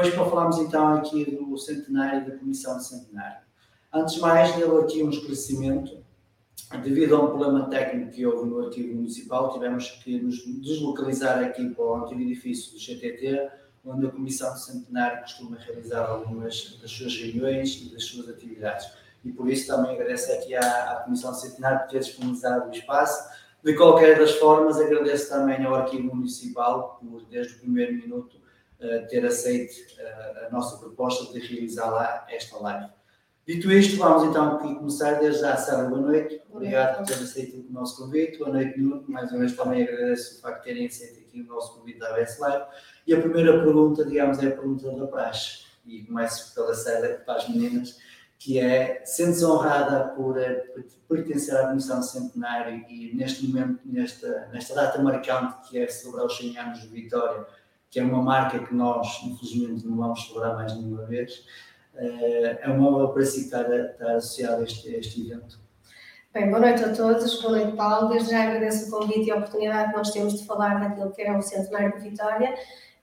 Hoje para falarmos então aqui do centenário da Comissão de Centenário. Antes de mais, devo aqui um esclarecimento. Devido a um problema técnico que houve no arquivo municipal, tivemos que nos deslocalizar aqui para o antigo edifício do GTT, onde a Comissão de Centenário costuma realizar algumas das suas reuniões e das suas atividades e por isso também agradeço aqui à, à Comissão Centenário por ter disponibilizado o espaço. De qualquer das formas, agradeço também ao Arquivo Municipal por, desde o primeiro minuto, ter aceito a nossa proposta de realizar lá esta live. Dito isto, vamos então aqui começar desde já. Sara, boa noite. Obrigado por ter aceito o nosso convite. Boa noite, Nuno. Mais uma vez também agradeço o facto de terem aceito aqui o nosso convite da ABS Live. E a primeira pergunta, digamos, é a pergunta da praxe. E começo pela Sara, para as meninas que é, sendo-se honrada por, eh, por, pertencer à Comissão Centenário e neste momento, nesta, nesta data marcante que é celebrar os 100 anos de Vitória, que é uma marca que nós, infelizmente, não vamos celebrar mais nenhuma vez, eh, é uma honra para si estar, estar associado a este, a este evento. Bem, boa noite a todos, boa noite Paulo, desde já agradeço o convite e a oportunidade que nós temos de falar daquilo que é o Centenário de Vitória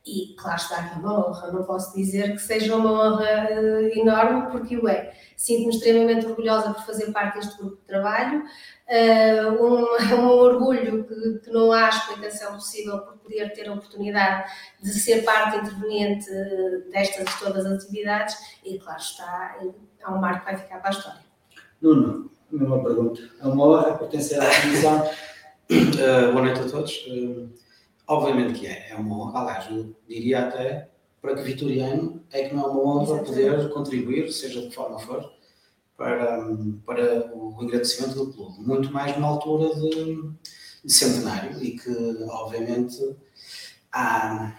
e claro está que é uma honra, não posso dizer que seja uma honra uh, enorme, porque o é. Sinto-me extremamente orgulhosa por fazer parte deste grupo de trabalho, uh, um, um, orgulho que, que, não há explicação possível por poder ter a oportunidade de ser parte interveniente destas todas as atividades e claro está, é um marco que vai ficar para a história. Nuno, uma pergunta. É uma honra pertencer à comissão. uh, boa noite a todos. Uh, Obviamente que é, é uma honra, aliás, eu diria até para que Vitoriano é que não é uma honra poder contribuir, seja de que forma for, para, para o engrandecimento do clube. Muito mais numa altura de, de centenário e que, obviamente, há,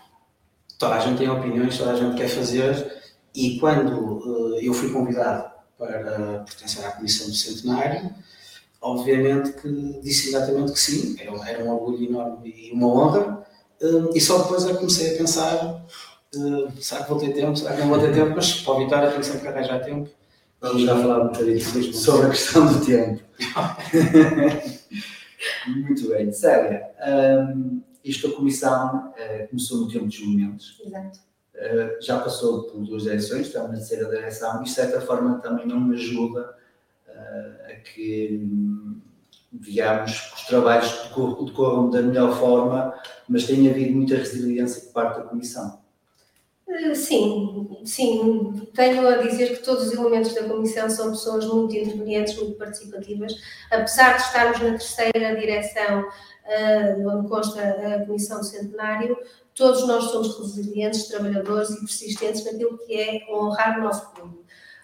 toda a gente tem opiniões, toda a gente quer fazer e quando uh, eu fui convidado para pertencer à comissão do centenário, obviamente que disse exatamente que sim, era, era um orgulho enorme e uma honra, uh, e só depois é que comecei a pensar, uh, será que vou ter tempo, será que não vou ter tempo, mas para o Vitória tenho sempre que arranjar tempo. Vamos já falar um bocadinho sobre a questão do tempo. Muito bem. Célia, um, isto a comissão uh, começou no tempo dos momentos. Exato. Uh, já passou por duas eleições, estamos na terceira direção, e de certa forma também não me ajuda uh, que digamos, os trabalhos decorram da melhor forma, mas tem havido muita resiliência por parte da Comissão. Eh, sim, sim. Tenho a dizer que todos os elementos da Comissão são pessoas muito intervenientes, muito participativas. Apesar de estarmos na terceira direção, uh, onde consta a Comissão do Centenário, todos nós somos resilientes, trabalhadores e persistentes naquilo que é honrar o nosso clube.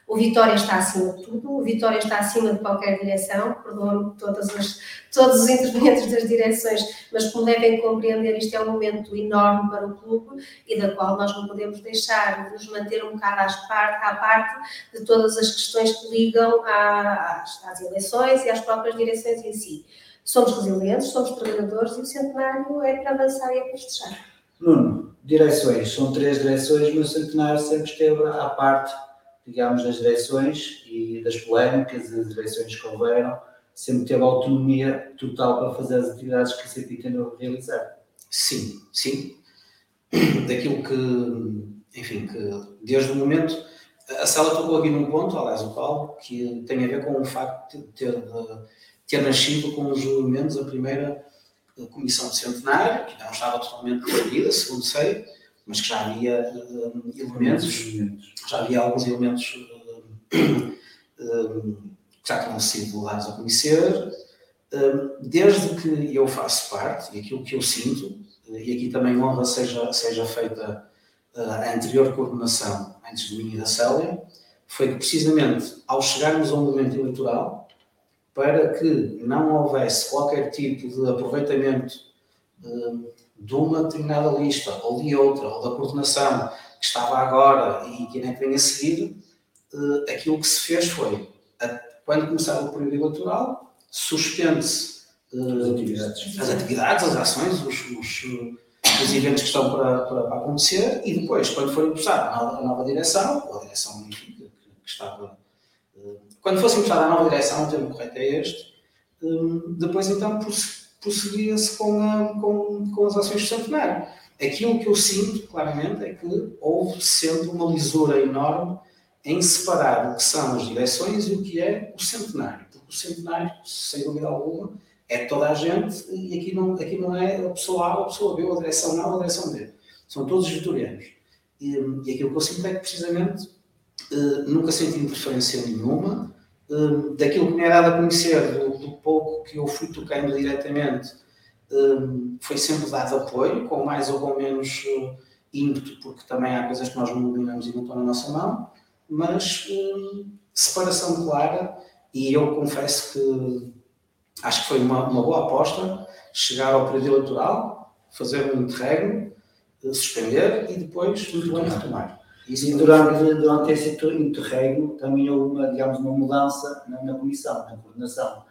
O Vitória está acima de tudo, o Vitória está acima de qualquer direção, perdoam-me todos os intervenientes das direções, mas como devem compreender, isto é um momento enorme para o clube e da qual nós não podemos deixar de nos manter um bocado à parte de todas as questões que ligam às, às eleições e às próprias direções em si. Somos resilientes, somos trabalhadores e o centenário é para avançar e é para festejar. Nuno, direções, são três direções, mas o centenário sempre esteve à parte digamos, das direções e das polémicas das direções que houveram, sempre teve autonomia total para fazer as atividades que a CPI tentou realizar. Sim, sim. Daquilo que, enfim, que desde o momento, a sala tocou aqui num ponto, aliás, o Paulo, que tem a ver com o facto de ter, de ter nascido com os movimentos a primeira comissão de centenário, que não estava totalmente definida, segundo sei, mas que já havia uh, elementos, já havia alguns elementos uh, uh, que já tinham sido dados a conhecer, desde que eu faço parte, e aquilo que eu sinto, e aqui também honra seja, seja feita a anterior coordenação antes de mim e da Célia, foi que precisamente ao chegarmos a um momento eleitoral, para que não houvesse qualquer tipo de aproveitamento de uma determinada lista ou de outra, ou da coordenação que estava agora e que nem vem a seguir, uh, aquilo que se fez foi, a, quando começar o período eleitoral, suspende-se uh, as, atividades. as atividades, as ações, os, os, os eventos que estão para, para, para, acontecer e depois, quando for emprestada a nova, nova direção, ou a direção enfim, que, que, estava. Uh, quando fosse emprestada a nova direção, o termo correto é este, depois então prosseguia-se com, com, com as ações de centenário. Aquilo que eu sinto, claramente, é que houve sempre uma lisura enorme em separar o que são as direções e o que é o centenário. Porque o centenário, sem dúvida alguma, é toda a gente e aqui não, aqui não é a pessoa A, a pessoa B, a direção A, a direção B. São todos vitorianos. E, e aquilo que eu sinto é que, precisamente, eh, nunca senti interferência nenhuma eh, daquilo que me é dado a conhecer pouco que eu fui tocando diretamente, um, foi sempre dado apoio, com mais ou com menos uh, ímpeto, porque também há coisas que nós não dominamos e não estão na nossa mão, mas um, separação clara, e eu confesso que acho que foi uma, uma boa aposta chegar ao período eleitoral, fazer um interregno, uh, suspender e depois muito bem retomar. Isso e durante, durante esse interregno também houve uma, digamos, uma mudança na, na comissão, na coordenação.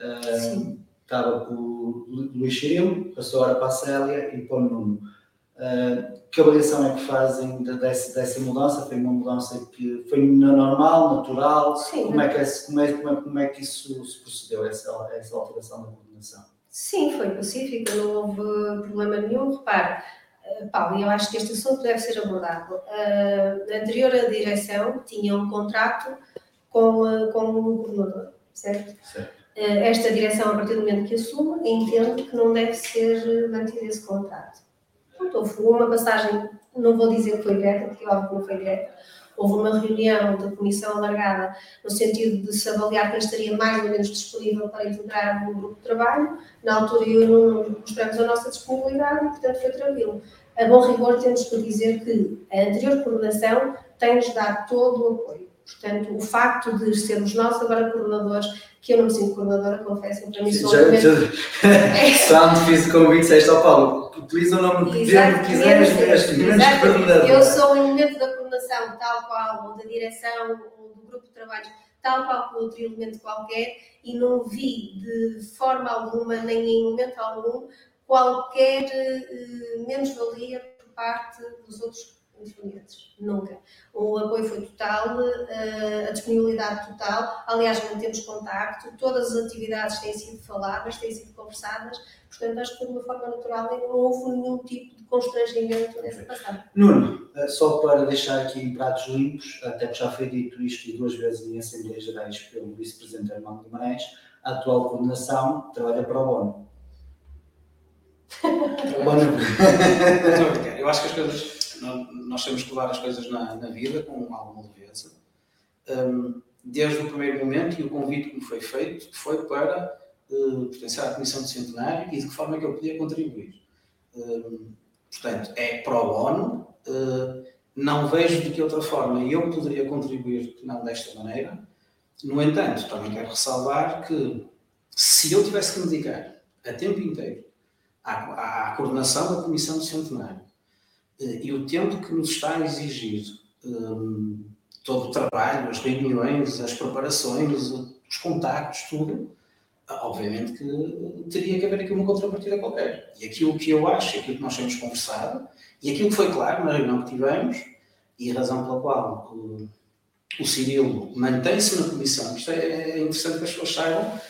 Uh, estava com o Luís Chirilo, passou agora para a Célia e para o Nuno. Uh, que avaliação é que fazem dessa, dessa mudança? Foi uma mudança que foi normal, natural? Sim, como, é que, como, é, como, é, como é que isso se procedeu, essa, essa alteração da coordenação? Sim, foi pacífica, não houve problema nenhum. Repare, uh, Paulo, eu acho que este assunto deve ser abordado. Uh, a anterior direção tinha um contrato com, uh, com o governador, certo? Certo. Eh, esta direção, a partir do momento que assume, entende que não deve ser mantido esse contrato. Então, houve uma passagem, não vou dizer que foi direta, porque óbvio que não foi direta, houve uma reunião da comissão alargada no sentido de se avaliar quem estaria mais ou menos disponível para integrar o grupo de trabalho. Na altura eu não mostramos a nossa disponibilidade e, portanto, foi tranquilo. A bom rigor, temos que dizer que a anterior coordenação tem-nos dado todo o apoio. Portanto, o facto de sermos nós agora coordenadores que eu não me sinto coordenadora, confesso, para mim sou já, já, Só difícil como disseste ao Paulo, utiliza o nome que quiseres, menos coordenadora. Eu sou em momento da coordenação, tal qual, ou da direção, ou do grupo de trabalho, tal qual como outro elemento qualquer, e não vi de forma alguma, nem em momento algum, qualquer uh, menos-valia por parte dos outros instrumentos, nunca. O apoio foi total, eh, a disponibilidade total, aliás, mantemos contacto, todas as atividades têm sido faladas, têm sido conversadas, portanto acho que de uma forma natural e não houve nenhum tipo de constrangimento nessa passagem. Nuno, eh, só para deixar aqui em pratos limpos, até que já foi dito isto duas vezes em Assembleias Gerais pelo Vice-Presidente Armando Guimarães, a atual coordenação trabalha para o ONU. Eu acho que as coisas, nós temos que levar as coisas na, na vida com alguma leveza. Um, desde o primeiro momento, e o convite que me foi feito foi para uh, pertencer à Comissão de Centenário e de que forma é que eu podia contribuir. Um, portanto, é para o ONU. Uh, não vejo de que outra forma eu poderia contribuir que não desta maneira. No entanto, também quero ressalvar que se eu tivesse que me dedicar a tempo inteiro à, à coordenação da Comissão de Centenário eh, e o tempo que nos está a exigir um, todo o trabalho, as reuniões, as preparações, os contactos, tudo, obviamente que teria que haver aqui uma contrapartida qualquer. E aquilo que eu acho, aquilo que nós temos conversado, e aquilo que foi claro na reunião que tivemos, e a razão pela qual o, o Cirilo mantém-se na comissão, isto é, é, interessante que as pessoas saibam,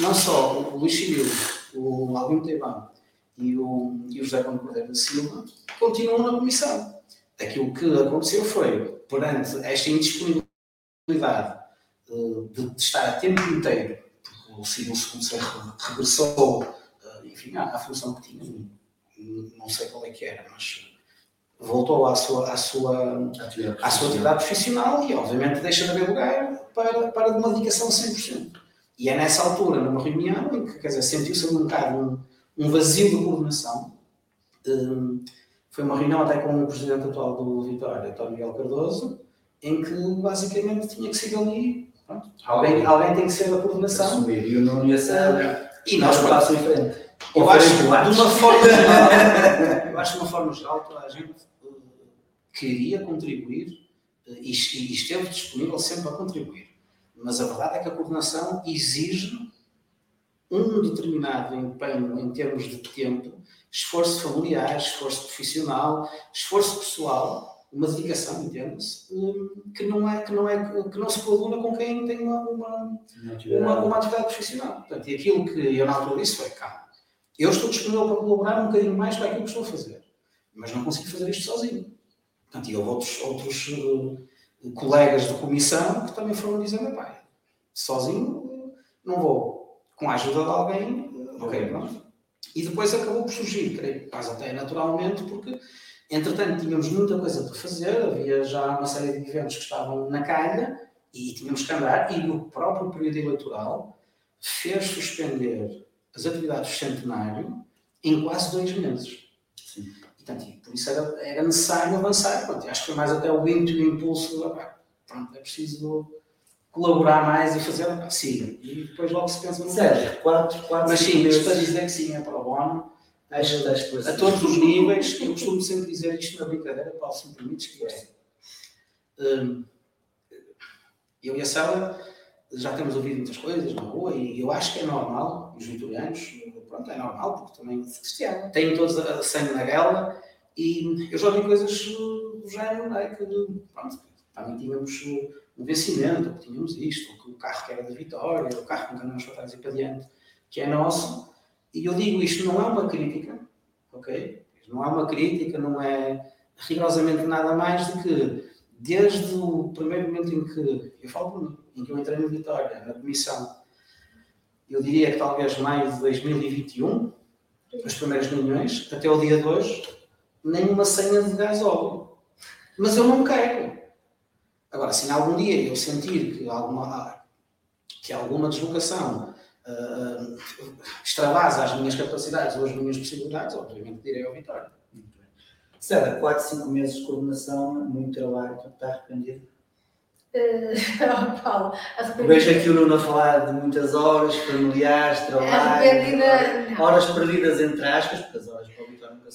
não só o Luís Cirilo, o Albino Teibão e o, e o José Paulo Cordeiro da Silva continuam na comissão. Aquilo que aconteceu foi, perante esta indisponibilidade uh, de, de, estar a tempo inteiro, porque o Ciro II regressou, uh, enfim, à, à, função que tinha, não sei qual é que era, mas voltou à sua, à sua, atividade, à sua atividade profissional e, obviamente, deixa de haver lugar para, para uma dedicação 100%. E é nessa altura, numa reunião, em que, quer dizer, sentiu-se um bocado um, vazio de coordenação. Um, foi uma reunião até com o presidente atual do Vitória, António Miguel Cardoso, em que basicamente tinha que ser ali. Pronto, alguém, alguém tem que ser a coordenação. Assumir, e o não ia ser. Uh, e nós passamos em frente. Eu acho, de uma forma geral, eu acho de uma forma geral, toda a gente uh, queria contribuir uh, e, e esteve disponível sempre a contribuir. Mas a verdade é que a coordenação exige um determinado empenho em termos de tempo, esforço familiar, esforço profissional, esforço pessoal, uma dedicação, entende-se, que não é que não é que não se coaduna com quem tem uma uma, uma, uma atividade profissional. Portanto, e aquilo que eu na altura disse foi, calma, eu estou disponível para colaborar um bocadinho mais para aquilo que estou a fazer, mas não consigo fazer isto sozinho. Portanto, e houve outros, outros uh, colegas de comissão que também foram dizendo, pai, sozinho não vou com a ajuda de alguém, ok, pronto. E depois acabou por surgir, creio quase até naturalmente, porque entretanto tínhamos muita coisa para fazer, havia já uma série de eventos que estavam na calha e tínhamos que andar, e o próprio período eleitoral fez suspender as atividades do centenário em quase dois meses. Sim. E, portanto, por isso era, era necessário avançar. Pronto, acho que foi mais até o ímpeto e o impulso. Pronto, é preciso colaborar mais e fazer, sim. E depois logo se pensa no Sérgio, quatro, quatro Mas sim, isto para dizer que sim, é para o bono. A, a todos os níveis, eu costumo sempre dizer isto na brincadeira, Paulo, se me permites, que é. Um, eu e a Célia já temos ouvido muitas coisas na rua e eu acho que é normal, os vitorianos, pronto, é normal, porque também Cristiano. têm todos a sangue na guerra e eu já ouvi coisas do género, não é? Que, pronto, também tínhamos um vencimento, ou que tínhamos isto, ou que o carro que era da Vitória, o carro que andamos para trás e para diante, que é nosso. E eu digo isto não é uma crítica, ok? Não é uma crítica, não é rigorosamente nada mais do que desde o primeiro momento em que, eu falo por mim, em que eu entrei na Vitória, na comissão, eu diria que talvez maio de 2021, as primeiras reuniões, até o dia de hoje, nenhuma senha de gás óleo. Mas eu não quero. Agora, se em algum dia eu sentir que alguma, que alguma deslocação uh, extravasa as minhas capacidades ou as minhas possibilidades, obviamente direi ao Vitória. Célia, 4, 5 meses de coordenação, muito trabalho, está arrependido? Uh, Paulo, Vejo aqui o Nuno a falar de muitas horas familiares, trabalho, horas, horas perdidas entre aspas, porque as horas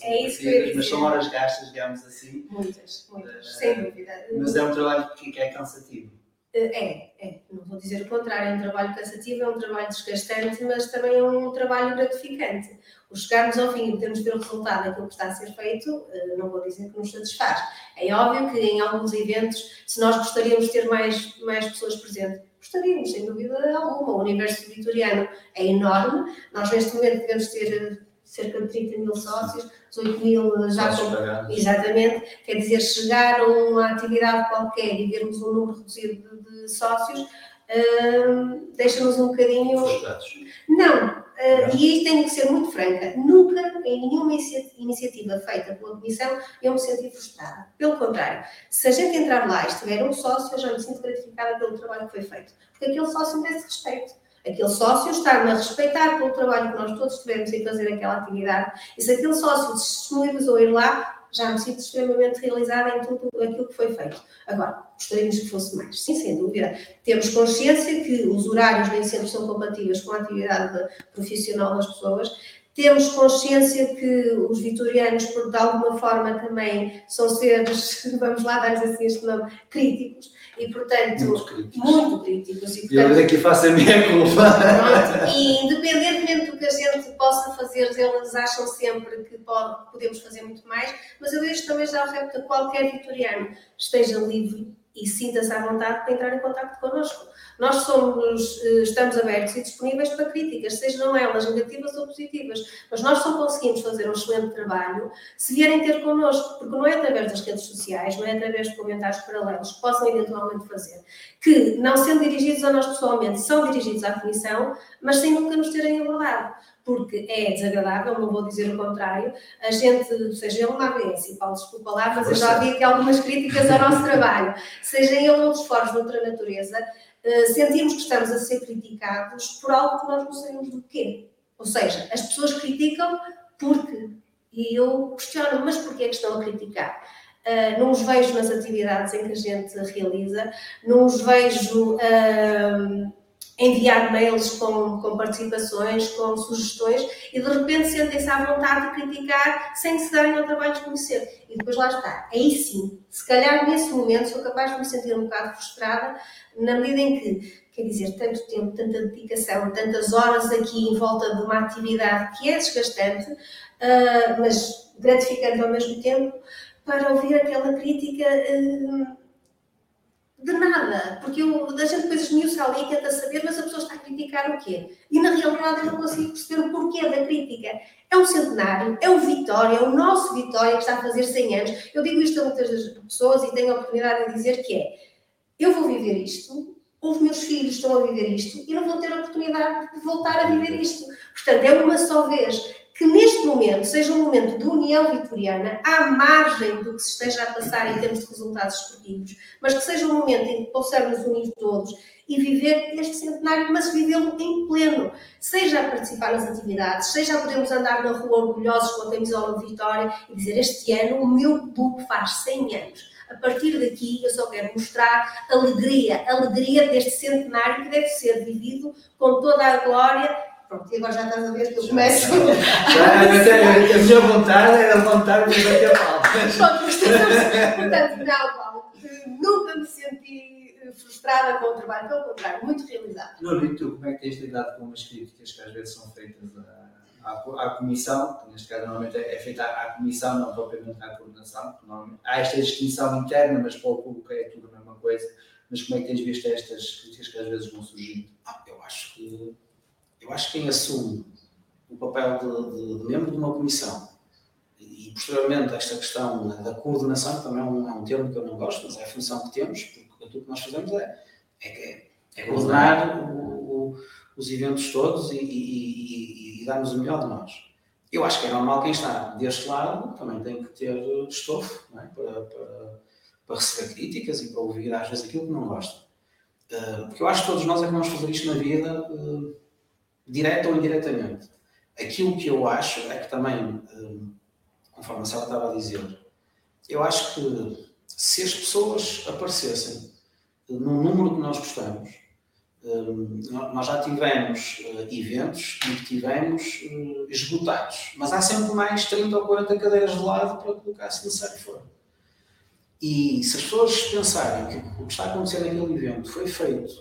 é isso mas são horas gastas, digamos assim. Muitas, muitas, uh, sem dúvida. Mas é um trabalho que é cansativo. É, é, não vou dizer o contrário, é um trabalho cansativo, é um trabalho desgastante, mas também é um trabalho gratificante. O chegarmos ao fim e termos ver o resultado daquilo que está a ser feito, eh, não vou dizer que nos satisfaz. É óbvio que em alguns eventos, se nós gostaríamos de ter mais, mais pessoas presentes, gostaríamos, sem dúvida alguma. O universo vitoriano é enorme, nós neste momento devemos ter cerca de 30 mil sócios, 18 mil já com. Exatamente, quer dizer, chegar a uma atividade qualquer e vermos um número reduzido de, de sócios, hum, deixa-nos um bocadinho. Frustrados. Não, eh, e aí tenho que ser muito franca, nunca em nenhuma inicia- iniciativa feita pela Comissão eu me senti frustrada. Pelo contrário, se a gente entrar lá e estiver um sócio, eu já me sinto gratificada pelo trabalho que foi feito, porque aquele sócio merece respeito. Aquele sócio está-me a respeitar pelo trabalho que nós todos tivemos em fazer aquela atividade, e se aquele sócio se disponibilizou ir lá, já me sinto extremamente realizada em tudo aquilo que foi feito. Agora, gostaríamos que fosse mais. Sim, sem dúvida. Temos consciência que os horários nem sempre são compatíveis com a atividade profissional das pessoas. Temos consciência que os vitorianos, por de alguma forma, também são seres, vamos lá dar assim este nome, críticos e, portanto, Muito críticos. muito críticos. E, E eu portanto, daqui faço a minha culpa. Pronto, e independentemente do que a gente possa fazer, eles acham sempre que pode- podemos fazer muito mais, mas eu deixo também já o repto a qualquer vitoriano esteja livre e sinta-se à vontade para entrar em contato connosco. Nós somos, eh, estamos abertos e disponíveis para críticas, sejam elas negativas ou positivas, mas nós só conseguimos fazer um excelente trabalho se vierem ter connosco, porque não é através das redes sociais, não é através de comentários paralelos que possam eventualmente fazer, que, não sendo dirigidos a nós pessoalmente, são dirigidos à Comissão, mas sem nunca nos terem abordado. Porque é desagradável, não vou dizer o contrário, a gente, seja ele uma ABS, e Paulo, desculpa lá, mas eu já vi aqui algumas críticas ao nosso trabalho, seja ele outros fóruns de outra natureza, eh, sentimos que estamos a ser criticados por algo que nós não sabemos do quê. Ou seja, as pessoas criticam porque, e eu questiono, mas porquê é que estão a criticar? Uh, não os vejo nas atividades em que a gente realiza, não os vejo uh, enviar mails com, com participações, com sugestões e de repente sentem-se à vontade de criticar sem se darem ao trabalho de conhecer. E depois lá está. Aí sim, se calhar nesse momento sou capaz de me sentir um bocado frustrada, na medida em que, quer dizer, tanto tempo, tanta dedicação, tantas horas aqui em volta de uma atividade que é desgastante, uh, mas gratificante ao mesmo tempo, para ouvir aquela crítica. Uh, de nada, porque eu, a gente depois esmiuça ali e tenta saber, mas a pessoa está a criticar o quê? E na realidade eu não consigo perceber o porquê da crítica. É um centenário, é o Vitória, é o nosso Vitória que está a fazer 100 anos. Eu digo isto a muitas pessoas e tenho a oportunidade de dizer que é, eu vou viver isto, os meus filhos estão a viver isto e não vou ter a oportunidade de voltar a viver isto. Portanto, é uma só vez que neste momento seja um momento de união vitoriana, à margem do que se esteja a passar em termos de resultados esportivos, mas que seja um momento em que possamos unir todos e viver este centenário, mas vivê-lo em pleno, seja a participar nas atividades, seja a podermos andar na rua orgulhosos com a camisola de Vitória e dizer este ano o meu clube faz 100 anos. A partir daqui eu só quero mostrar alegria, alegria deste centenário que deve ser vivido com toda a glória Pronto, e agora já estás a ver que eu começo. Já, eu tenho- a minha vontade era montar e bater palmas. Portanto, não, Paulo, nunca me senti eh, frustrada com o trabalho, pelo contrário, muito realizada. Nuno, e tu, como é que tens lidado com as críticas que às vezes são feitas à, à, à comissão, que neste caso normalmente é é feita à, à comissão, não propriamente à coordenação, porque normalmente há esta distinção interna, mas para o público é tudo a mesma coisa. Mas como é que tens visto estas críticas que às vezes vão surgindo? Ah, eu acho que eu acho que quem assume o papel de, de- membro de uma comissão e posteriormente esta questão da- coordenação, que também é um, é um termo que eu não gosto, mas é a função que temos, porque aquilo que nós fazemos é, é, é coordenar o- o- os eventos todos e, e, e, e darmos o melhor de nós. Eu acho que é normal quem está deste lado também tem que ter estofo é? para, para, para receber críticas e para ouvir às vezes aquilo que não gosta. Uh, porque eu acho que todos nós é que vamos fazer isto na vida, uh, direta ou indiretamente. Aquilo que eu acho é que também, uh, conforme a Sara estava a dizer, eu acho que se as pessoas aparecessem uh, num número que nós gostamos, nó- nós já tivemos eventos em que tivemos esgotados, mas há sempre mais 30 ou 40 cadeiras de lado para colocar se necessário for. E se as pessoas pensarem que o que está a acontecer naquele evento foi feito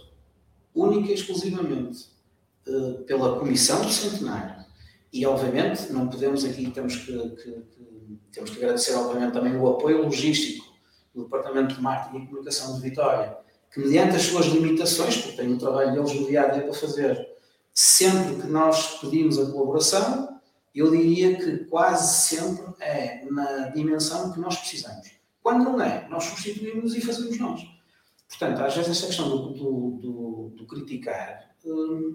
única e exclusivamente eh, pela Comissão do Centenário, e obviamente não podemos aqui, temos que, que- que- temos que agradecer obviamente também o apoio logístico do Departamento de Marketing e Comunicação de Vitória, que mediante as suas limitações, porque tem o trabalho deles no dia a dia para fazer, sempre que nós pedimos a colaboração, eu diria que quase sempre é na dimensão que nós precisamos. Quando não é, nós substituímos e fazemos nós. Portanto, às vezes esta questão do, do, do, do criticar, hum,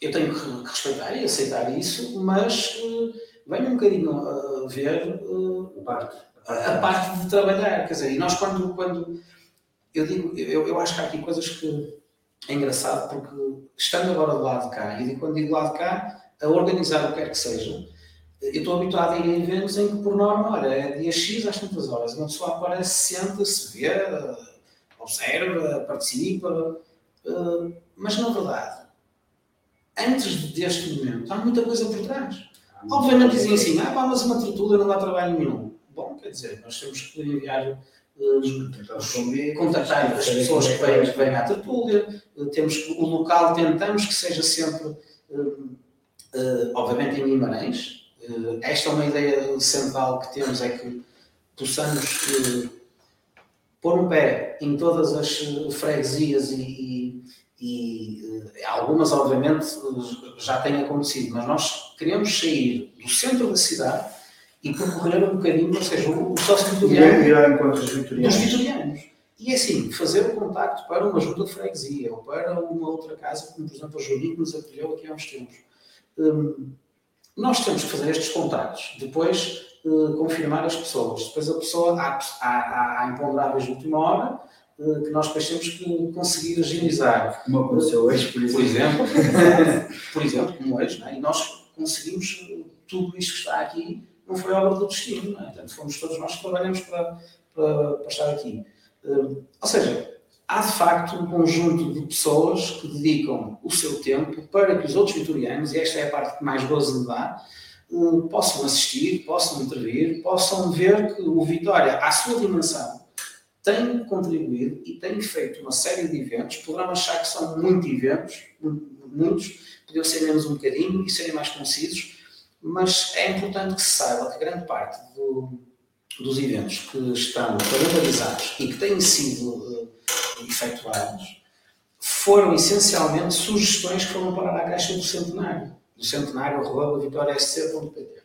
eu tenho que respeitar e aceitar isso, mas hum, venho um bocadinho a ver hum, a, a parte de trabalhar. Quer dizer, e nós quando, quando eu digo, eu, eu acho que há aqui coisas que é engraçado porque estando agora do lado de cá, e quando digo lado de cá, a organizar o que quer que seja, eu estou habituado a ir a eventos em que, por norma, olha, é dia X às tantas horas, uma pessoa aparece, senta-se, vê, observa, participa, eh, mas na verdade, antes deste momento, há muita coisa por trás. Obviamente dizem assim, ah, pá, mas uma tertúlia não dá trabalho nenhum. Bom, quer dizer, nós temos que enviar contactar as pessoas que vêm, que vêm à tertúlia, temos que, o local tentamos que seja sempre, uh, uh, obviamente, em Guimarães. Uh, esta é uma ideia central que temos, é que possamos pôr um pé em todas as freguesias e, e, e algumas, obviamente, já têm acontecido, mas nós queremos sair do centro da cidade e percorrer um bocadinho, ou seja, o sócio vitoriano dos vitorianos. E é assim, fazer o contacto para uma junta de freguesia ou para uma outra casa, como por exemplo a Joaquim que nos acolheu aqui há uns tempos. Hum, nós temos que fazer estes contactos, depois uh, confirmar as pessoas, depois a pessoa, há, há, há imponderáveis de última hora, que nós depois temos que conseguir agilizar. Como aconteceu hoje, por exemplo. Por exemplo, por exemplo como hoje, é? e nós conseguimos tudo isto que está aqui não foi obra do destino, não é? Portanto, fomos todos nós que trabalhamos para, para, para estar aqui. Uh, ou seja, há de facto um conjunto de pessoas que dedicam o seu tempo para que os outros vitorianos, e esta é a parte que mais gozo me dá, possam assistir, possam intervir, possam ver que o Vitória, à sua dimensão, tem contribuído e tem feito uma série de eventos. Poderão achar que são muitos eventos, muitos, podiam ser menos um bocadinho e serem mais concisos, mas é importante que se saiba que grande parte do, dos eventos que estão calendarizados e que têm sido uh, efetuados foram essencialmente sugestões que foram parar à caixa do centenário, do centenário arroba vitóriasc.pt.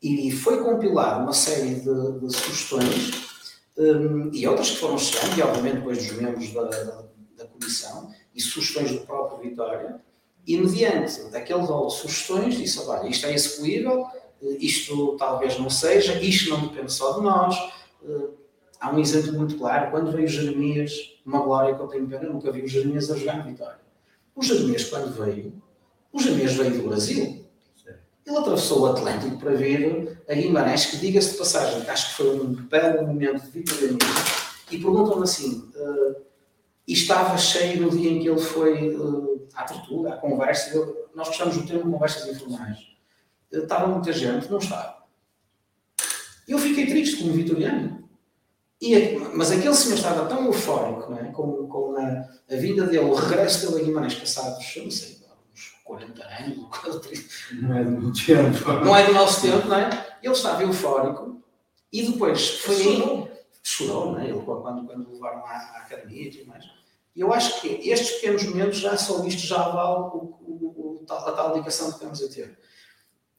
E foi compilada uma série de, de sugestões um, e outras que foram chegando, e obviamente depois dos membros da, da, da comissão, e sugestões do próprio Vitória, e mediante aquele rol de sugestões, disse: olha, isto é execuível, isto talvez não seja, isto não depende só de nós. Eh, há um exemplo muito claro: quando veio Jeremias, uma glória que eu tenho pena, nunca vi o Jeremias a jogar Vitória. O Jeremias, quando veio, o Jeremias veio do Brasil. Ele atravessou o Atlântico para vir a Guimarães, que diga-se de passagem, acho que foi um belo momento de vitorianismo. E perguntam-me assim: uh, e estava cheio no dia em que ele foi uh, à tertúlia, à conversa. Nós gostamos do termo conversas informais. Uh, estava muita gente, não estava. Eu fiquei triste como vitoriano. E, mas aquele senhor estava tão eufórico é? com, com a, a, vinda dele, o regresso dele a Guimarães passados, não sei, 40 anos, não é do nosso tempo. Não é do nosso tempo, não é? Ele estava eufórico e depois foi chorou, chorou não é? Ele, quando, quando levaram à, à academia e tudo mais. E eu acho que estes pequenos momentos, já só isto, já vale o, o, o, a tal dedicação que estamos a ter.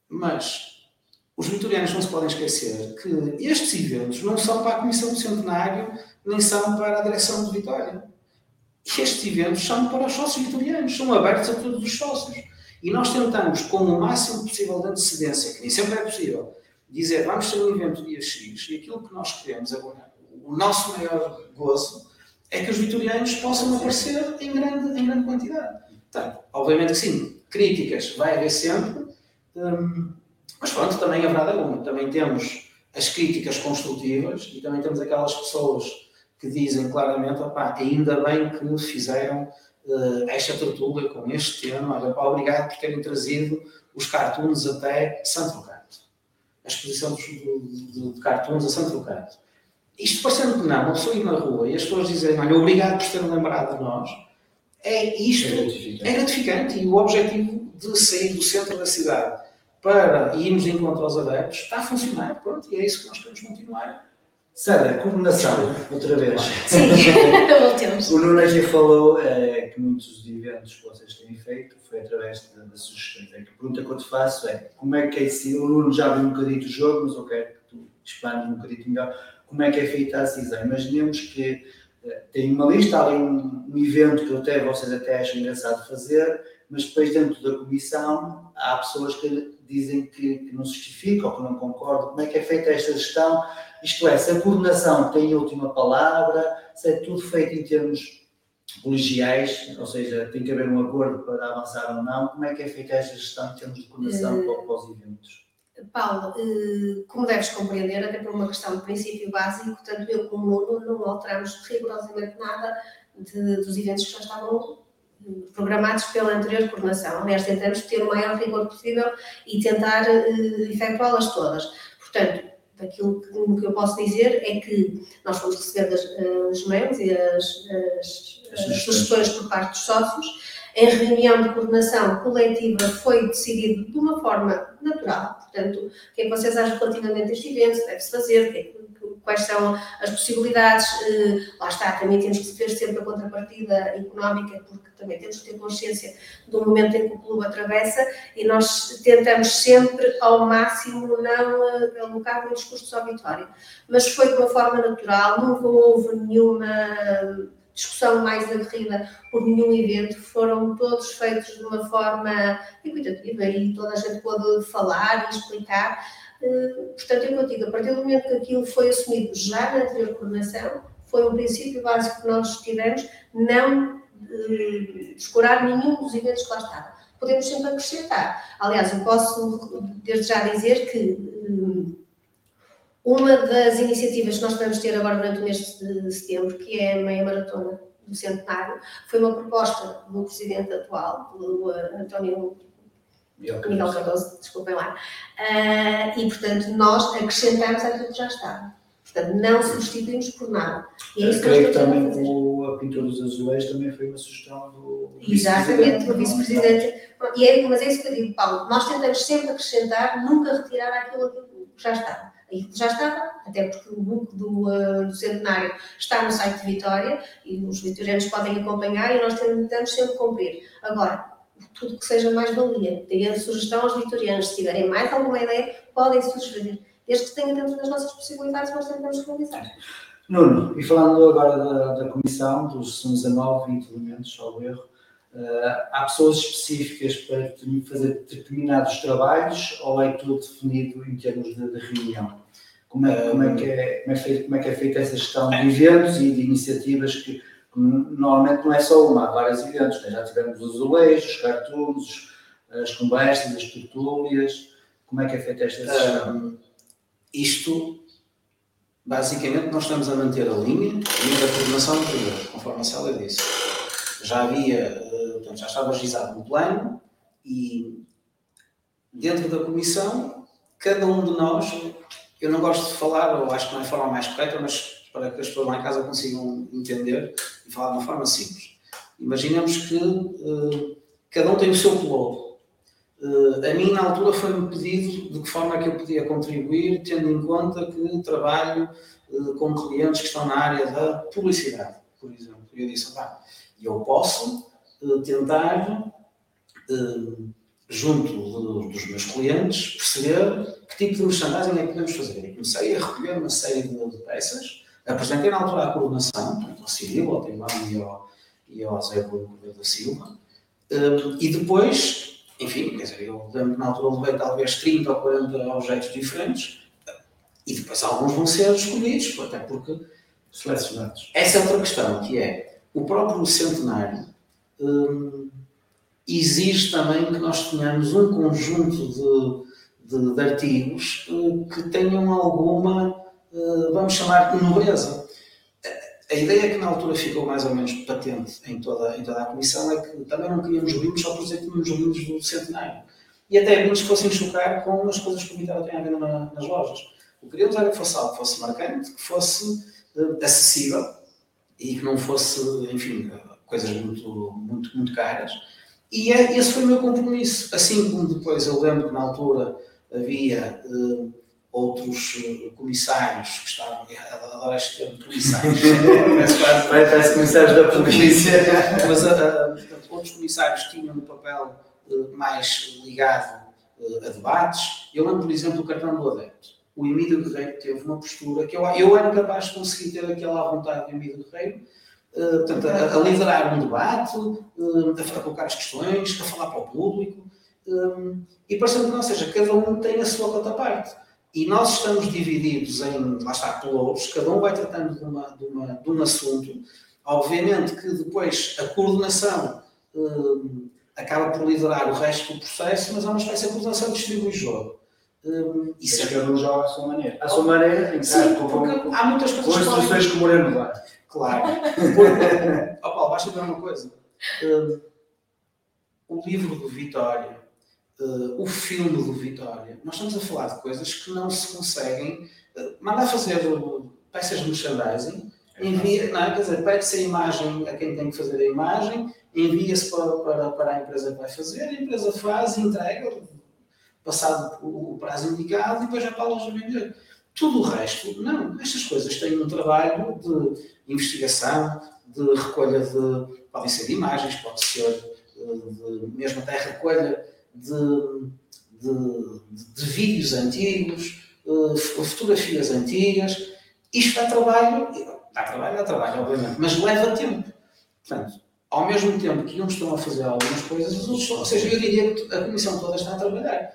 Mas os vitorianos não se podem esquecer que estes eventos não são para a Comissão do Centenário, nem são para a direção de Vitória. Estes eventos são para os sócios vitorianos, são abertos a todos os sócios. E nós tentamos, com o máximo possível de antecedência, que nem sempre é possível, dizer vamos ter um evento dia X e aquilo que nós queremos agora, o nosso maior gozo é que os vitorianos possam aparecer em grande, em grande quantidade. Portanto, obviamente que sim, críticas vai haver sempre, hum, mas pronto, também verdade é uma. Também temos as críticas construtivas e também temos aquelas pessoas que dizem claramente, opá, ainda bem que fizeram uh, esta tertúlia com este tema, olha, pá, obrigado por terem trazido os cartoons até Santo Locato. A exposição de, de, de cartoons a Santo Locato isto parecendo que não, uma pessoa ir na rua e as pessoas dizerem, olha, obrigado por terem lembrado de nós, é isto, é gratificante. é gratificante. E o objetivo de sair do centro da cidade para irmos encontro aos adeptos está a funcionar, pronto, e é isso que nós queremos continuar Sara, coordenação, outra vez. Sim, voltemos. O Nuno aqui falou é, que muitos dos eventos que vocês têm feito foi através de sugestões. É, a pergunta que eu te faço é como é que é esse, o Nuno já viu um bocadinho do jogo, mas eu quero que tu expandes um bocadinho melhor como é que é feita a decisão. Imaginemos que é, tem uma lista, há ali um, um, evento que até vocês até acham engraçado fazer, mas depois dentro da comissão há pessoas que dizem que, que não se justificam ou que não concordam. Como é que é feita esta gestão? Isto é, se a coordenação tem a última palavra, se é tudo feito em termos colegiais, ou seja, tem que haver um acordo para avançar ou não, como é que é feita esta gestão em termos de coordenação uh, para, os eventos? Paulo, uh, como deves compreender, até por uma questão de princípio básico, tanto eu como o Nuno não alteramos rigorosamente nada de, dos eventos que já estavam programados pela anterior coordenação. Aliás, tentamos ter o maior rigor possível e tentar uh, efetuá-las todas. Portanto, aquilo que, que, eu posso dizer é que nós fomos receber as, os mails e as, as, as sugestões por parte dos sócios. Em reunião de coordenação coletiva foi decidido de uma forma natural. Portanto, o que é que vocês acham relativamente a este evento? Deve-se fazer? O que é que quais são as possibilidades. Eh, lá está, também temos que ver sempre a contrapartida económica, porque também temos que ter consciência do momento em que o clube atravessa e nós tentamos sempre, ao máximo, não eh, alocar muitos custos à vitória. Mas foi de uma forma natural, nunca houve nenhuma discussão mais aguerrida por nenhum evento, foram todos feitos de uma forma equitativa e toda a gente pôde falar e explicar portanto, eu digo, a partir do momento que aquilo foi assumido já na anterior coordenação, foi um princípio básico que nós tivemos, não uh, descurar nenhum dos eventos que lá estavam. Podemos sempre acrescentar. Aliás, eu posso desde já dizer que um, uma das iniciativas que nós vamos ter agora durante o mês de setembro, que é a meia maratona do centenário, foi uma proposta do presidente atual, do uh, António Miguel Cardoso, desculpem lá. Uh, e, portanto, nós acrescentamos aquilo que já está. Portanto, não substituímos por nada. E é isso Creio que, também o, a pintura dos azulejos também foi uma sugestão do Exatamente, do vice-presidente. É, mas é isso que eu digo, Paulo. Nós tentamos sempre acrescentar, nunca retirar aquilo que já está. Aí já estava, até porque o book do, uh, do, centenário está no site de Vitória e os vitorianos podem acompanhar e nós tentamos sempre cumprir. Agora, tudo que seja mais valia. Deem a sugestão aos vitorianos. Se tiverem mais alguma ideia, podem sugerir. Desde que tenha dentro das nossas possibilidades, nós tentamos realizar. Nuno, e falando agora da, da comissão, dos 19, 20 elementos, ao erro, uh, há pessoas específicas para fazer determinados trabalhos ou é tudo definido em termos de, de reunião? Como é, como, é que é, como, é feito, como é que é feita essa gestão de eventos e de iniciativas que normalmente não é só uma, há vários eventos. Né? Já tivemos os azulejos, os cartoons, as conversas, as tertúlias. Como é que é feita esta gestão? Um, isto, basicamente, nós estamos a manter a linha e a coordenação anterior, conforme a Célia disse. Já havia, uh, portanto, já estava agizado no plano e dentro da comissão, cada um de nós, eu não gosto de falar, ou acho que não é a forma mais correta, mas para que as pessoas lá em casa consigam entender e falar de uma forma simples. Imaginemos que uh, cada um tem o seu piloto. Uh, a mim, na altura, foi-me pedido de que forma é que eu podia contribuir, tendo em conta que trabalho uh, com clientes que estão na área da publicidade, por exemplo. E eu disse, ah, eu posso tentar, junto dos meus clientes, perceber que tipo de merchandising é que podemos fazer. E comecei a recolher uma série de peças Apresentei na altura a coordenação, ao Civil, ao Teimão e ao, e ao Zé Correia da Silva, um, e depois, enfim, quer dizer, eu lembro na altura levei talvez 30 ou 40 objetos diferentes, e depois alguns vão ser escolhidos, até porque selecionados. Essa é outra questão, que é o próprio centenário um, exige também que nós tenhamos um conjunto de, de, de artigos uh, que tenham alguma vamos chamar de nobreza. A ideia que na altura ficou mais ou menos patente em toda, em toda a comissão é que também não queríamos vinhos só por dizer que tínhamos vinhos do centenário. E até que fossem chocar com as coisas que o Vitória tem a venda na, nas lojas. O que queríamos era que fosse algo que fosse marcante, que fosse uh, acessível e que não fosse, enfim, coisas muito, muito, muito caras. E é, esse foi o meu compromisso. Assim como depois eu lembro que na altura havia uh, outros uh, comissários que estavam, adoro este termo, comissários, parece, parece comissários da polícia. mas uh, portanto, outros comissários tinham um papel mais ligado a debates. Eu lembro, por exemplo, o cartão do adepto. O Emílio Guerreiro teve uma postura que eu, eu era capaz de conseguir ter aquela vontade do Emílio Guerreiro, uh, portanto, a, a, liderar um debate, uh, a, a colocar as questões, a falar para o público. Um, e parecendo que, ou seja, cada um tem a sua outra parte. E nós estamos divididos em, lá está, pelouros, cada um vai tratando de, uma, de, uma, de um assunto. Obviamente que depois a coordenação um, acaba por liderar o resto do processo, mas há uma espécie de coordenação distribui o jogo. Um, isso é cada um joga à sua maneira. À sua maneira, em Sim, porque há muitas coisas. Com as instruções que o Moreno dá. Claro. Porque, oh Paulo, basta ver uma coisa. Um, o livro do Vitória, uh, o filme do Vitória, nós estamos a falar de coisas que não se conseguem uh, mandar fazer peças de merchandising, envia, não é? quer dizer, pede-se a imagem a quem tem que fazer a imagem, envia-se para, para, para a empresa que vai fazer, a empresa faz, entrega, passado o prazo indicado, e depois já para a loja vender. Tudo o resto, não. Estas coisas têm um trabalho de investigação, de recolha de. podem ser de imagens, pode ser de, mesmo até recolha de, de, de vídeos antigos, eh, fotografias antigas. Isto dá trabalho, dá trabalho, dá trabalho, obviamente, mas leva tempo. Portanto, ao mesmo tempo que uns estão a fazer algumas coisas, os outros. Ou seja, eu diria que a comissão toda está a trabalhar.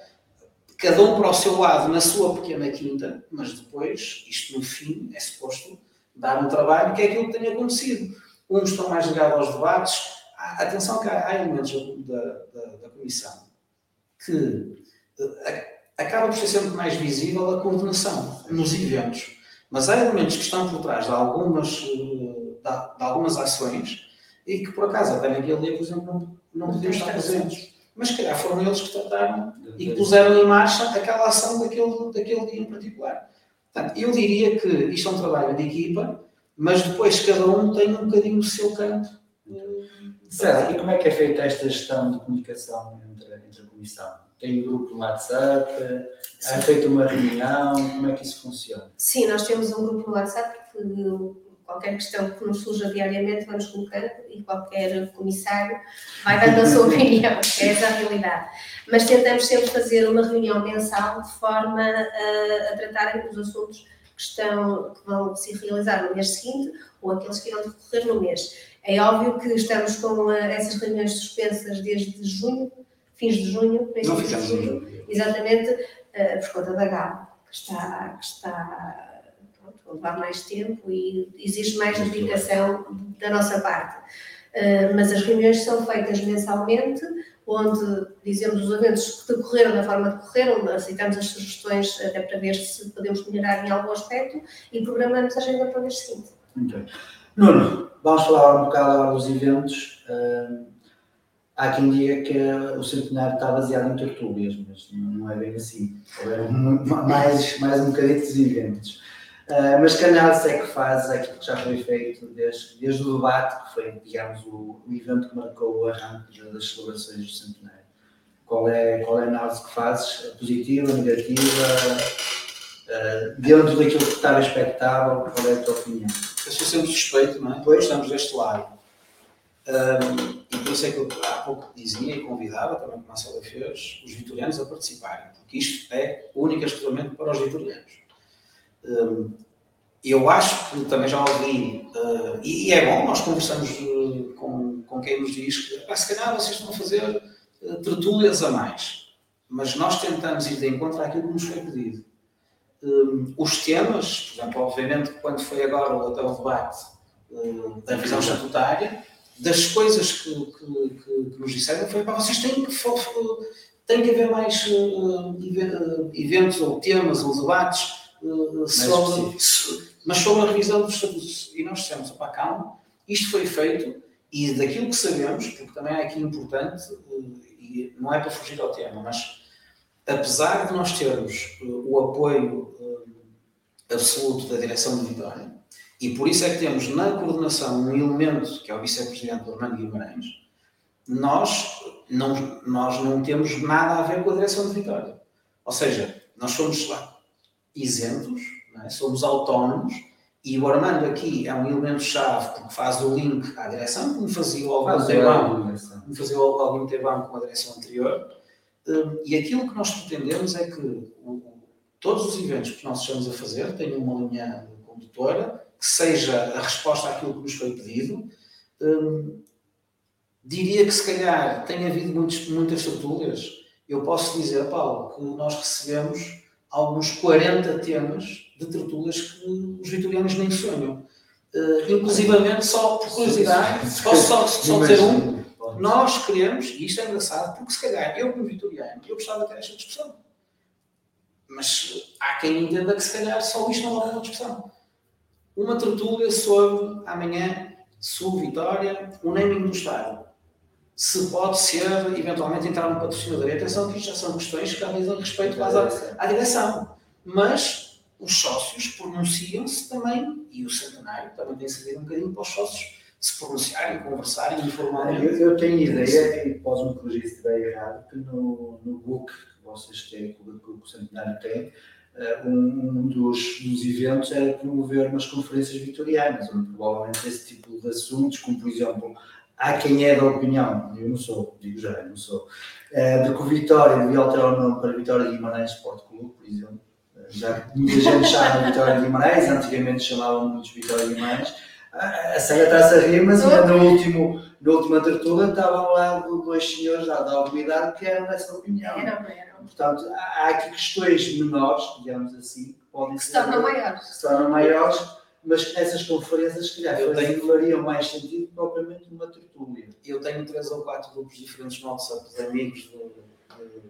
Cada um para o seu lado, na sua pequena quinta, mas depois, isto no fim, é suposto dar um trabalho que é aquilo que tem acontecido. Uns estão mais ligados aos debates. Atenção que há, há elementos da, da, da Comissão que eh, acaba por ser sempre mais visível a coordenação nos eventos. Mas há elementos que estão por trás de algumas, eh, de, algumas ações e que, por acaso, até naquele dia, por exemplo, não, não podemos estar presentes. Mas, se calhar, foram eles que trataram e que puseram em marcha aquela ação daquele, daquele dia em particular. Portanto, eu diria que isto é um trabalho de equipa, mas depois cada um tem um bocadinho o seu canto. Certo. E como é que é feita esta gestão de comunicação entre, entre Comissão? Tem um grupo no WhatsApp? Sim. É feita uma reunião? Como é que isso funciona? Sim, nós temos um grupo no WhatsApp que qualquer questão que nos surja diariamente vamos colocando e qualquer comissário vai dando a sua opinião, é essa a realidade. Mas tentamos sempre fazer uma reunião mensal de forma a, a tratar os assuntos que, estão, que vão se realizar no mês seguinte ou aqueles que irão decorrer no mês. É óbvio que estamos com eh, essas reuniões suspensas desde junho, fins de junho, princípios de junho, exatamente uh, por conta da GAB, que está, que está levar mais tempo e exige mais dedicação da nossa parte. Uh, mas as reuniões são feitas mensalmente, onde dizemos os eventos que decorreram da forma que decorreram, aceitamos as sugestões até para ver se podemos melhorar em algum aspecto e programamos a agenda para o mês seguinte. Muito Nuno, vamos falar um bocado agora dos eventos. Uh, há quem diga que o centenário está baseado em tertúlias, mas não é bem assim. É mais, mais um bocadinho dos eventos. Uh, mas que análise é que faz aquilo que já foi feito desde, desde o debate, que foi, digamos, o, o evento que marcou o arranque das celebrações do centenário? Qual é, qual é a análise que fazes? Positiva, negativa? Uh, dentro daquilo que estava expectável, qual é a tua opinião? Eu sou sempre suspeito, não é? Pois. Estamos deste lado. Um, e por isso é que eu há pouco dizia e convidava, também como a Marcelo fez, os vitorianos a participarem, porque isto é único exclusivamente para os vitorianos. Hum, eu acho que também já ouvi, uh, e, é bom, nós conversamos uh, com, com quem nos diz que se calhar vocês a fazer uh, tertúlias a mais, mas nós tentamos ir de encontro àquilo que nos foi pedido. Um, os temas, por exemplo, obviamente, quando foi agora o, debate da visão estatutária, das coisas que, que, que, que nos disseram foi para vocês têm que, têm que haver mais uh, eventos ou temas ou debates uh, sobre, mas sobre a revisão dos estatutos. E nós dissemos, opá, calma, isto foi feito e daquilo que sabemos, porque também é aqui importante, uh, e não é para fugir ao tema, mas apesar de nós termos o apoio absoluto da direção Vitória, e por isso é que temos na coordenação um elemento que é o vice-presidente Armando Guimarães, nós não, nós não temos nada a ver com a direção de Vitória. Ou seja, nós somos lá, isentos, é? somos autónomos, e o Armando aqui é um elemento-chave porque faz o link à direção, como fazia o Alvaro Tebão, como fazia o Alvaro Tebão com a direção anterior. Hum, e aquilo que nós pretendemos é que todos os eventos que nós estamos a fazer tenham uma linha condutora, que seja a resposta àquilo que nos foi pedido. Hum, diria que se calhar tem havido muitos, muitas tertúlias. Eu posso dizer, Paulo, que nós recebemos alguns 40 temas de tertúlias que os vitorianos nem sonham. Uh, inclusivamente, só por curiosidade, posso só, só dizer um, nós queremos, e isto é engraçado, porque se calhar eu, como vitoriano, eu gostava de ter esta discussão. Mas há quem entenda que se calhar só isto não é uma discussão. Uma tertúlia sobre amanhã, Sul Vitória, o naming do Estado. Se pode ser, eventualmente, entrar no patrocinador. E atenção que isto já são questões que dizem respeito à, à direção. Mas os sócios pronunciam-se também, e o centenário também tem servido um bocadinho para os sócios se pronunciarem, conversarem informalmente. Eu, eu tenho ideia, e posso-me corrigir se estiver errado, que no, no book que vocês têm, que o centenário tem, um, um dos, dos, eventos era promover umas conferências vitorianas, onde provavelmente esse tipo de assuntos, como por exemplo, há quem é da opinião, eu não sou, digo já, eu não sou, uh, de que o Vitória devia alterar o nome para Vitória de Guimarães Sport Clube, por exemplo. Uh, já muita gente chama Vitória de Guimarães, antigamente chamavam muitos Vitória de Guimarães. A Sara está-se a rir, mas ainda no último, na última tertúlia estavam lá dois senhores da, da comunidade que eram dessa opinião. Eram, eram. Portanto, há aqui questões menores, digamos assim, que podem que ser. Se tornam maiores. Se tornam maiores mas que essas conferências, se calhar, tenho... fariam mais sentido que propriamente uma tertúlia. Eu tenho três ou quatro grupos diferentes no WhatsApp de amigos de, de,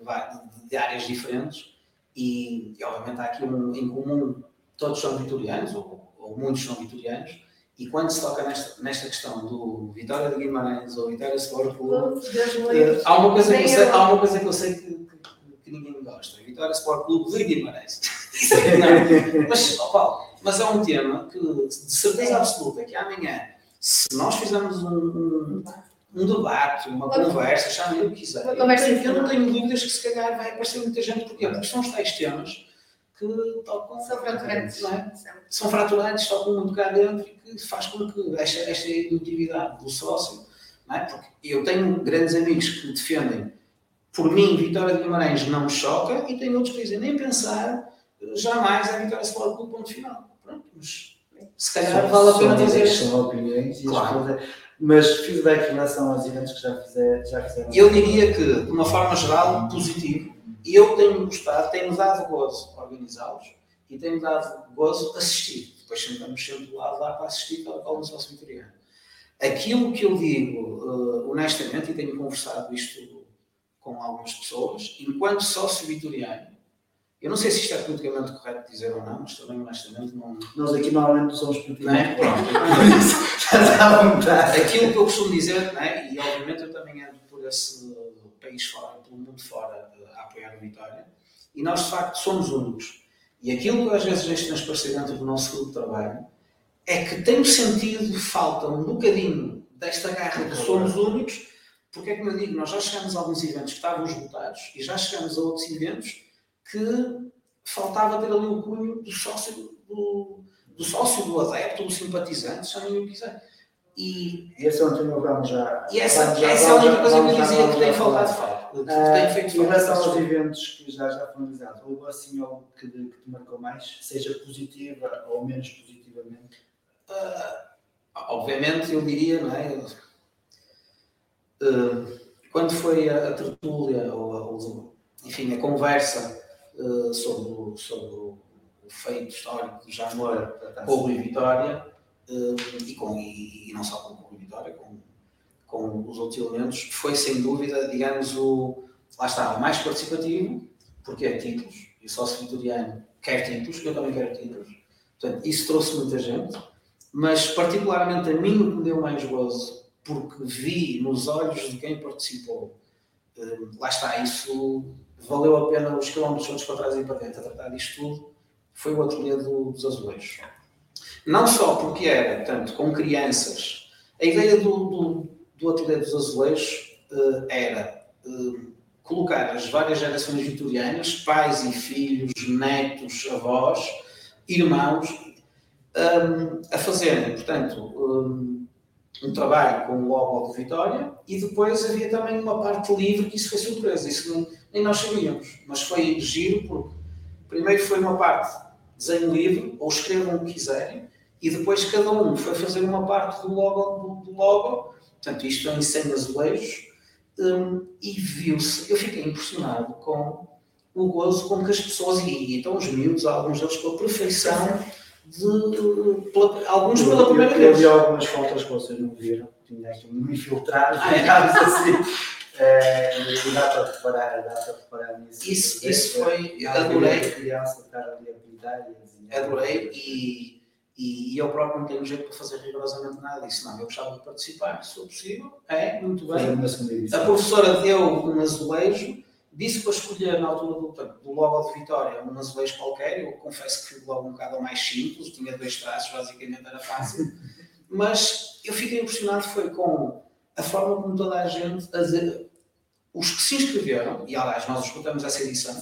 de, de áreas diferentes e, e, obviamente, há aqui um em comum, todos são vitorianos, ou, ou muitos são vitorianos, e quando se toca nesta, nesta questão do Vitória de Guimarães ou Vitória Sport Clube, uh, há, uma coisa que eu sei, há uma coisa que eu sei que, que, que ninguém gosta: Vitória Sport Clube de Guimarães. mas, oh, Paulo, mas é um tema que, de certeza absoluta, que amanhã, se nós fizermos um, um, um debate, uma conversa, chame o que quiser, eu, eu não tenho dúvidas que se calhar vai aparecer muita gente, porquê? Porque são os tais temas que tocam. São fraturantes. É? São fraturantes, tocam muito cá dentro e que faz com que esta, esta emotividade do sócio, não é? Porque eu tenho grandes amigos que defendem, por mim, Vitória de Guimarães não me choca, e tenho outros que dizem, nem pensar, jamais a Vitória se fala pelo ponto final. Pronto, mas se calhar vale a pena dizer. São opiniões e claro. Mas feedback em relação aos eventos que já, fizer, já fizeram? Eu diria que, de uma forma geral, positivo. E eu tenho gostado, tenho dado gozo organizá-los e tenho dado gozo assistir. Depois sentamos sempre do lado lá para assistir para o nosso vitoriano. Aquilo que eu digo, uh, honestamente, e tenho conversado isto com algumas pessoas, enquanto sócio vitoriano, eu não sei se isto é politicamente correto dizer ou não, mas também honestamente não. Nós aqui normalmente somos politicamente corretos. Aquilo que eu costumo dizer, né, e obviamente eu também ando por esse país fora, pelo mundo fora, a apoiar a Vitória, e nós de facto somos únicos. E aquilo que às vezes a gente transparecer dentro do nosso grupo de trabalho é que tem sentido falta um bocadinho desta garra de somos únicos, porque é que eu digo, nós já chegamos a alguns eventos que estavam esgotados e já chegamos a outros eventos que faltava ter ali o cunho do sócio, do, do sócio, do adepto, do simpatizante, chamem o que quiser. E esse é que vamos já. E essa, vamos já, essa é a única coisa que eu dizia que tem faltado falta. Uh, tem feito em relação aos eventos que já, já foram realizados, houve assim algo que, que te marcou mais, seja positiva ou menos positivamente? Uh, obviamente, eu diria, não é? Uh, quando foi a, a tertúlia, ou, ou, enfim, a conversa uh, sobre, o, sobre o, feito histórico de Jamor o Rui Vitória uh, e, com, e, e, não só com o Rui Vitória, com, com os outros elementos, foi sem dúvida, digamos, o, lá está, o mais participativo, porque é títulos, e o sócio vitoriano quer títulos, eu também quero títulos, portanto, isso trouxe muita gente, mas particularmente a mim o que me deu mais gozo, porque vi nos olhos de quem participou, eh, lá está, isso valeu a pena os quilómetros todos para trás e para dentro a tratar disto tudo, foi o ateliê do, dos azulejos. Não só porque era, tanto com crianças, a ideia do, do, do ateliê dos azulejos uh, era uh, colocar as várias gerações vitorianas, pais e filhos, netos, avós, irmãos, um, a fazerem, portanto, um, um, trabalho com o logo de Vitória e depois havia também uma parte livre que isso foi surpresa, isso nem, nem nós sabíamos, mas foi giro porque primeiro foi uma parte desenho livre, ou escrevam o que quiserem, e depois cada um foi fazer uma parte do logo, do, logo portanto isto é em 100 azulejos, um, e viu-se, eu fiquei impressionado com o gozo com que as pessoas, e então os miúdos, alguns deles pela perfeição, de, pela, alguns pela primeira vez. Eu vi algumas fotos que vocês não viram, tinha aqui um infiltrado, ah, digamos é? assim. É, dá para reparar, dá para reparar nisso. Isso, isso foi, adorei. Criança, estar ali a pintar e a desenhar. Adorei e e, e eu próprio não tenho jeito para fazer rigorosamente nada disso. Não, eu gostava de participar, se for possível. É, muito bem. A professora deu um azulejo, disse para escolher na altura do, do logo de Vitória um azulejo qualquer. Eu confesso que fui logo um bocado mais simples, tinha dois traços, basicamente era fácil. Mas eu fiquei impressionado foi com a forma como toda a gente, as, os que se inscreveram, e aliás nós escutamos essa edição,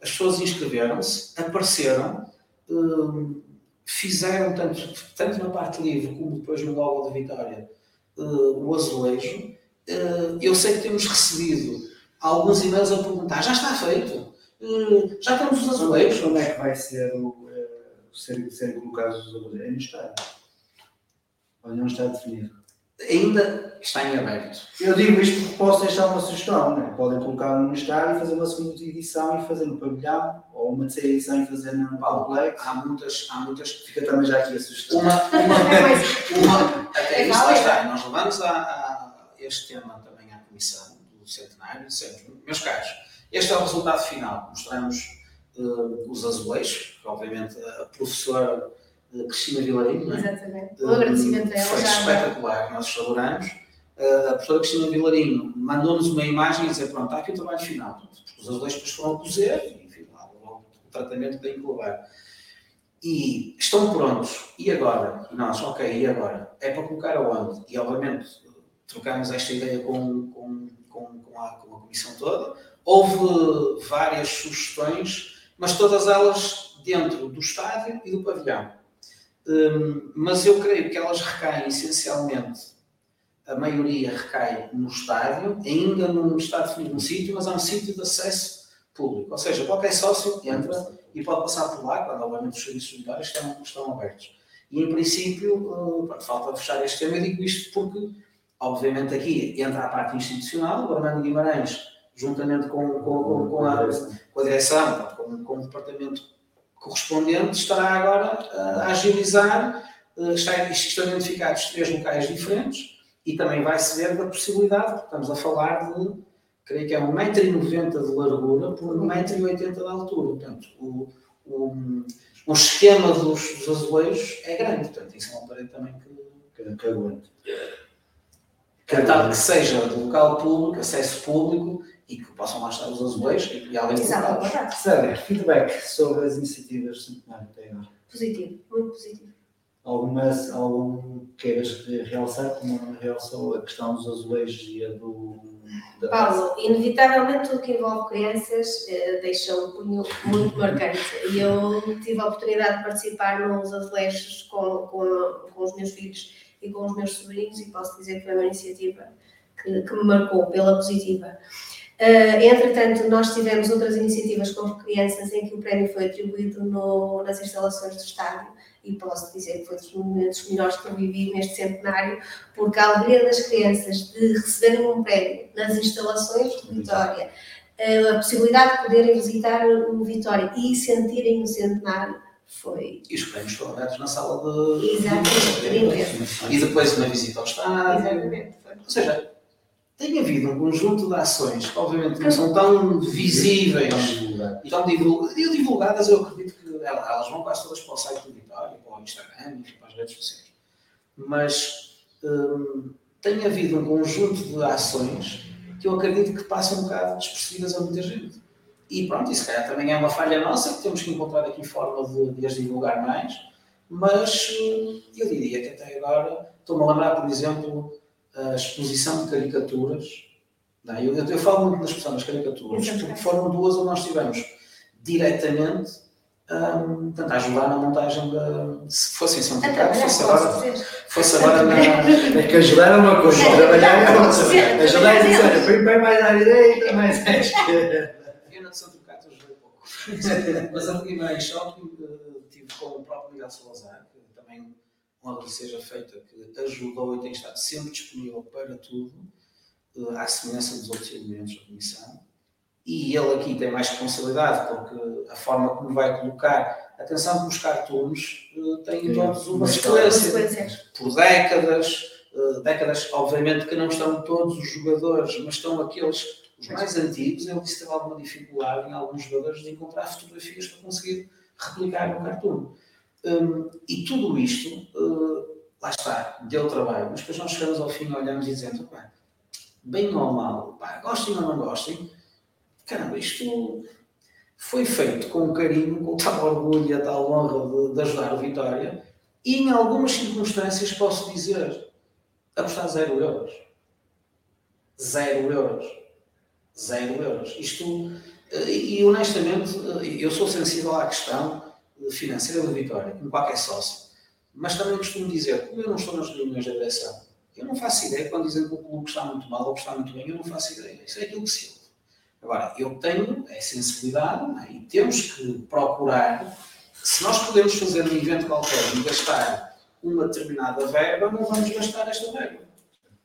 as pessoas inscreveram-se, apareceram. Hum, fizeram, tanto, tanto na parte livre como depois no logo de Vitória, uh, o azulejo. Uh, eu sei que temos recebido alguns e-mails a perguntar: já está feito? Uh, já temos os azulejos? Quando é que vai ser o, ser, serem colocados os azulejos? Ainda está. Ou não está definido? Ainda está em aberto. Eu digo isto porque posso deixar uma sugestão, né? podem colocar no estádio e fazer uma segunda edição e fazer no pavilhão, ou uma terceira edição e fazer no Paulex. Há muitas, há muitas. Fica também já aqui a sugestão. Uma, uma, uma até isso lá está. Nós levamos a, a, este tema também à Comissão do Centenário, dissemos, meus caros, este é o resultado final. Mostramos uh, os azulejos, que obviamente a professora Cristina Vilarinho, não é? Exatamente. Um agradecimento a ela. Foi espetacular, nós adoramos. A professora Cristina Vilarinho mandou-nos uma imagem e dizer: pronto, está aqui o trabalho final. Os azulejos depois foram a cozer, enfim, lá, o tratamento que tem que levar. E estão prontos. E agora? E nós, ok, e agora? É para colocar aonde? E obviamente trocámos esta ideia com, com, com, com, a, com a comissão toda. Houve várias sugestões, mas todas elas dentro do estádio e do pavilhão. Um, mas eu creio que elas recaem essencialmente, a maioria recai no estádio, ainda não está definido um sítio, mas há um sítio de acesso público. Ou seja, qualquer sócio entra e pode passar por lá, quando obviamente os serviços sanitários estão, estão abertos. E em princípio, uh, falta fechar este tema, eu digo isto porque, obviamente, aqui entra a parte institucional, o Armando Guimarães, juntamente com, com, com, com, a, com a direção, com, com o departamento correspondente estará agora a agilizar, eh, está, estão identificados três locais diferentes e também vai-se ver da possibilidade, porque estamos a falar de, creio que é 1,90m de largura por 1,80m de altura. Portanto, o, o, o esquema dos, dos azulejos é grande, portanto, isso é uma parede também que, que, que aguente. Tal que seja de local público, acesso público e que possam lá estar os azulejos e além de Sandra, feedback sobre as iniciativas de centenário até agora. Positivo, muito positivo. Algumas, algum queiras realçar, como realçou a questão dos azulejos e a do. Da Paulo, inevitavelmente tudo que envolve crianças eh, deixa um punho muito marcante. E eu tive a oportunidade de participar nos azulejos com, com, com os meus filhos e com os meus sobrinhos, e posso dizer que foi uma iniciativa que, que me marcou pela positiva. Uh, entretanto, nós tivemos outras iniciativas com crianças em que o prémio foi atribuído no, nas instalações do estádio e posso dizer que foi dos momentos melhores que eu vivi neste centenário, porque a alegria das crianças de receberem um prémio nas instalações de Vitória, uh, a possibilidade de poderem visitar o Vitória e sentirem o centenário foi. E os prémios foram dados na sala de. Exatamente. E depois uma visita ao estádio. Exatamente. Ou seja, tem havido um conjunto de ações que, obviamente, não são tão visíveis e tão divulgadas. Eu acredito que elas vão quase todas para o site do Vitória, para o Instagram e para as redes sociais. Mas hum, tem havido um conjunto de ações que eu acredito que passam um bocado despercebidas a muita gente. E pronto, isso calhar também é uma falha nossa, que temos que encontrar aqui forma de, de as divulgar mais. Mas hum, eu diria que até agora, estou-me a lembrar, por exemplo, a exposição de caricaturas Não, eu, eu, eu falo muito nas expressão das caricaturas, porque foram duas onde nós tivemos diretamente um, portanto, a ajudar na montagem da. Se fosse em São Ricardo, fosse agora, fosse agora na. É que ajudar é uma coisa, trabalhar é outra. Ajudar é dizer, bem mais à direita, mais à esquerda. Eu de São Ricardo ajudei pouco. Mas a Guimarães Shopping tive com o próprio Miguel Salazar, que também uma seja feita, que ajudou e tem estado sempre disponível para tudo, eh, à semelhança dos outros elementos da Comissão e ele aqui tem mais responsabilidade, porque a forma como vai colocar. Atenção que os cartoons uh, têm todos uma sequência. Por décadas, uh, décadas, obviamente que não estão todos os jogadores, mas estão aqueles, os mais antigos. Ele disse que teve alguma dificuldade em alguns jogadores de encontrar fotografias para conseguir replicar no cartoon. Um, e tudo isto, uh, lá está, deu trabalho, mas depois nós chegamos ao fim olhamos e dizemos, bem ou mal, pá, gostem ou não gostem, caramba, isto foi feito com carinho, com tal orgulho e a tal honra de, de ajudar o Vitória, e em algumas circunstâncias posso dizer, apostar zero euros. Zero euros. Zero euros. Isto, eh, e honestamente, eh, eu sou sensível à questão financeira do Vitória, como qualquer sócio. Mas também costumo dizer, como eu não estou nas reuniões da direção, eu não faço ideia quando dizem que o clube está muito mal ou está muito bem, eu não faço ideia. Isso é aquilo que se Agora, eu tenho a sensibilidade é? e temos que procurar, se nós podemos fazer um evento qualquer e gastar uma determinada verba, não vamos gastar esta verba.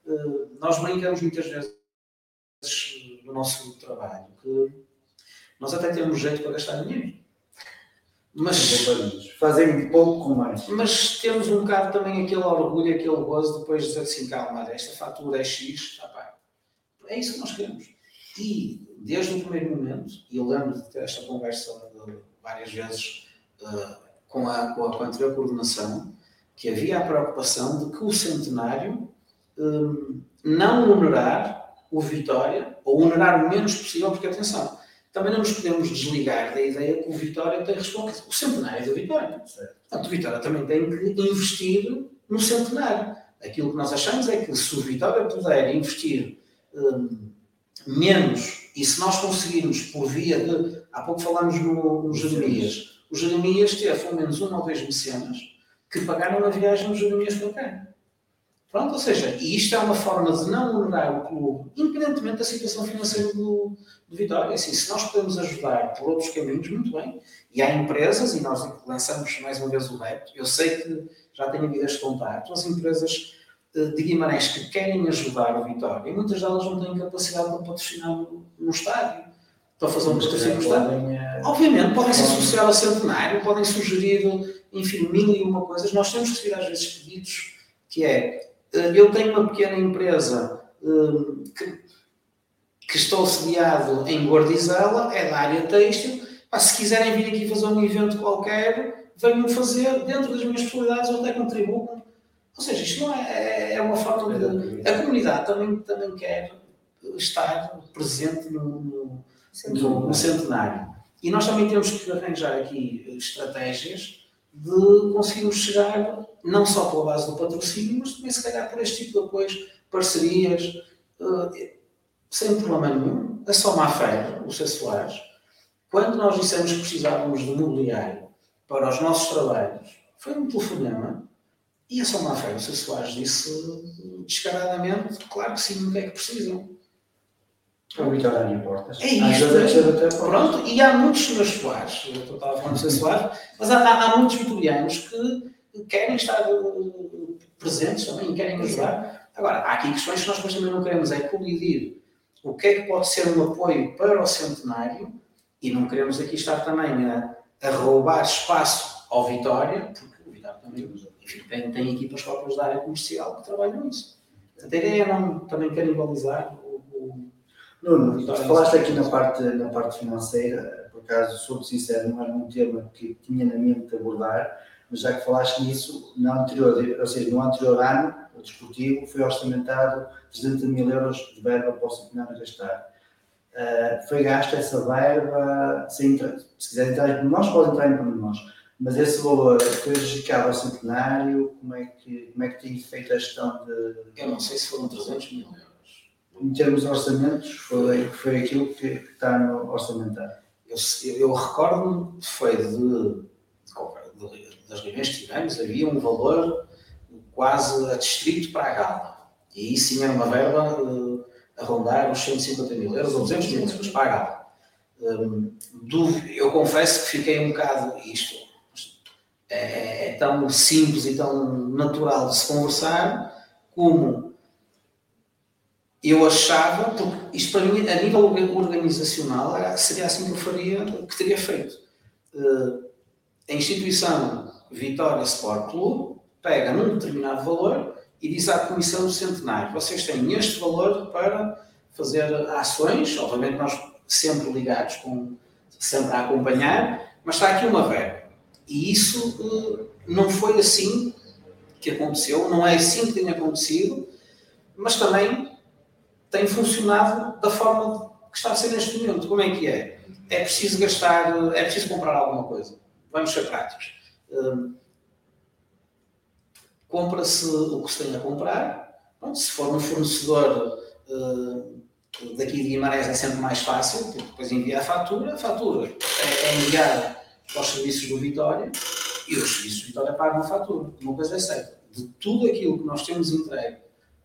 Uh, nós brincamos muitas vezes no nosso trabalho que nós até temos jeito para gastar dinheiro. Mas fazem pouco com mais. Mas temos um bocado também aquele orgulho, aquele gozo depois de dizer assim, calma, esta fatura é X, tá, pá. é isso que nós queremos. E desde o primeiro momento, e eu lembro de ter esta conversa várias vezes uh, com, a, com, a, com a anterior coordenação, que havia a preocupação de que o centenário um, não onerar o Vitória, ou onerar o menos possível, porque atenção, também não nos podemos desligar da ideia que o Vitória tem responsabilidade. O centenário é do Vitória. Portanto, o Vitória também tem que investir no centenário. Aquilo que nós achamos é que se o Vitória puder investir um, menos e se nós conseguirmos, por via de. Há pouco falámos no, no Jeremias. O Jeremias teve pelo menos uma ou dois mecenas que pagaram a viagem no Jeremias para cá. Pronto, ou seja, e isto é uma forma de não onerar o clube, independentemente da situação financeira do, do Vitória. Assim, se nós podemos ajudar por outros caminhos, muito bem. E há empresas, e nós lançamos mais uma vez o veto, eu sei que já tenho havido este contato, as empresas de Guimarães que querem ajudar o Vitória e muitas delas não têm capacidade de patrocinar no, estádio. Para fazer um patrocínio no estádio. Eh, Obviamente, podem se associar ao centenário, podem sugerir, enfim, mil e uma coisas. Nós temos que seguir às vezes pedidos que é, eh, eu tenho uma pequena empresa eh, que, que estou sediado em Guardizela, é da área têxtil, se quiserem vir aqui fazer um evento qualquer, venham fazer dentro das minhas possibilidades, eu até contribuo ou seja, isto não é, é, é uma forma de. A comunidade também, também quer estar presente no, no, no, no centenário. E nós também temos que arranjar aqui estratégias de conseguirmos chegar não só pela base do patrocínio, mas também se calhar por este tipo de apoios, parcerias, uh, sem problema nenhum. A Soma Feira, o. Soares, quando nós dissemos que precisávamos de mobiliário para os nossos trabalhos, foi um telefonema e a São Mafé, o. Soares disse descaradamente, claro que sim, o que é que precisam. É o Vitória em portas. É isto. É Pronto, e há muitos senhores Soares, eu estava a falar do Sr. Soares, mas há, há, muitos vitorianos que querem estar uh, presentes também, querem ajudar. Agora, há aqui questões que nós também não queremos, é colidir o que é que pode ser um apoio para o centenário e não queremos aqui estar também a, a roubar espaço ao Vitória, porque o Vitória também enfim, tem, tem equipas próprias da área comercial que trabalham nisso. A ideia é não também canibalizar Nuno, tu falaste aqui na parte, na parte financeira, por acaso, sou sincero, não era um tema que tinha na mente de abordar, mas já que falaste nisso, no anterior, ou seja, no anterior ano, o desportivo foi orçamentado 300 mil euros de verba para o centenário gastar. Uh, foi gasta essa verba, sem, se quiser entrar em nós, pode entrar em nós mas esse valor foi dedicado ao centenário, como é que, como é que tem feito a gestão de. Eu não sei se foram 300 mil euros. Em termos de orçamentos, foi, foi aquilo que, que está no orçamentário. Eu, eu recordo-me, foi de, de, de, das reuniões que tivemos, havia um valor quase a distrito para a gala. E isso sim era uma verba uh, a rondar os 150 mil euros ou 200 mil euros para a gala. Um, eu confesso que fiquei um bocado isto. É, é, tão simples e tão natural de se conversar como eu achava, porque isto para mim, a nível organizacional, seria assim que eu faria, que teria feito. Uh, a instituição Vitória Sport Clube pega num determinado valor e diz à Comissão do Centenário: vocês têm este valor para fazer ações, obviamente nós sempre ligados, com, sempre a acompanhar, mas está aqui uma verba. E isso uh, não foi assim que aconteceu, não é assim que tem acontecido, mas também tem funcionado da forma que está a ser neste momento. Como é que é? É preciso gastar, é preciso comprar alguma coisa. Vamos ser práticos. Uh, Compra-se o que se tem a comprar. Se for um fornecedor uh, daqui de Guimarães é sempre mais fácil, porque depois envia a fatura, a fatura é, é enviada para os serviços do Vitória e os serviços do Vitória pagam a fatura. Uma coisa é certa, de tudo aquilo que nós temos entregue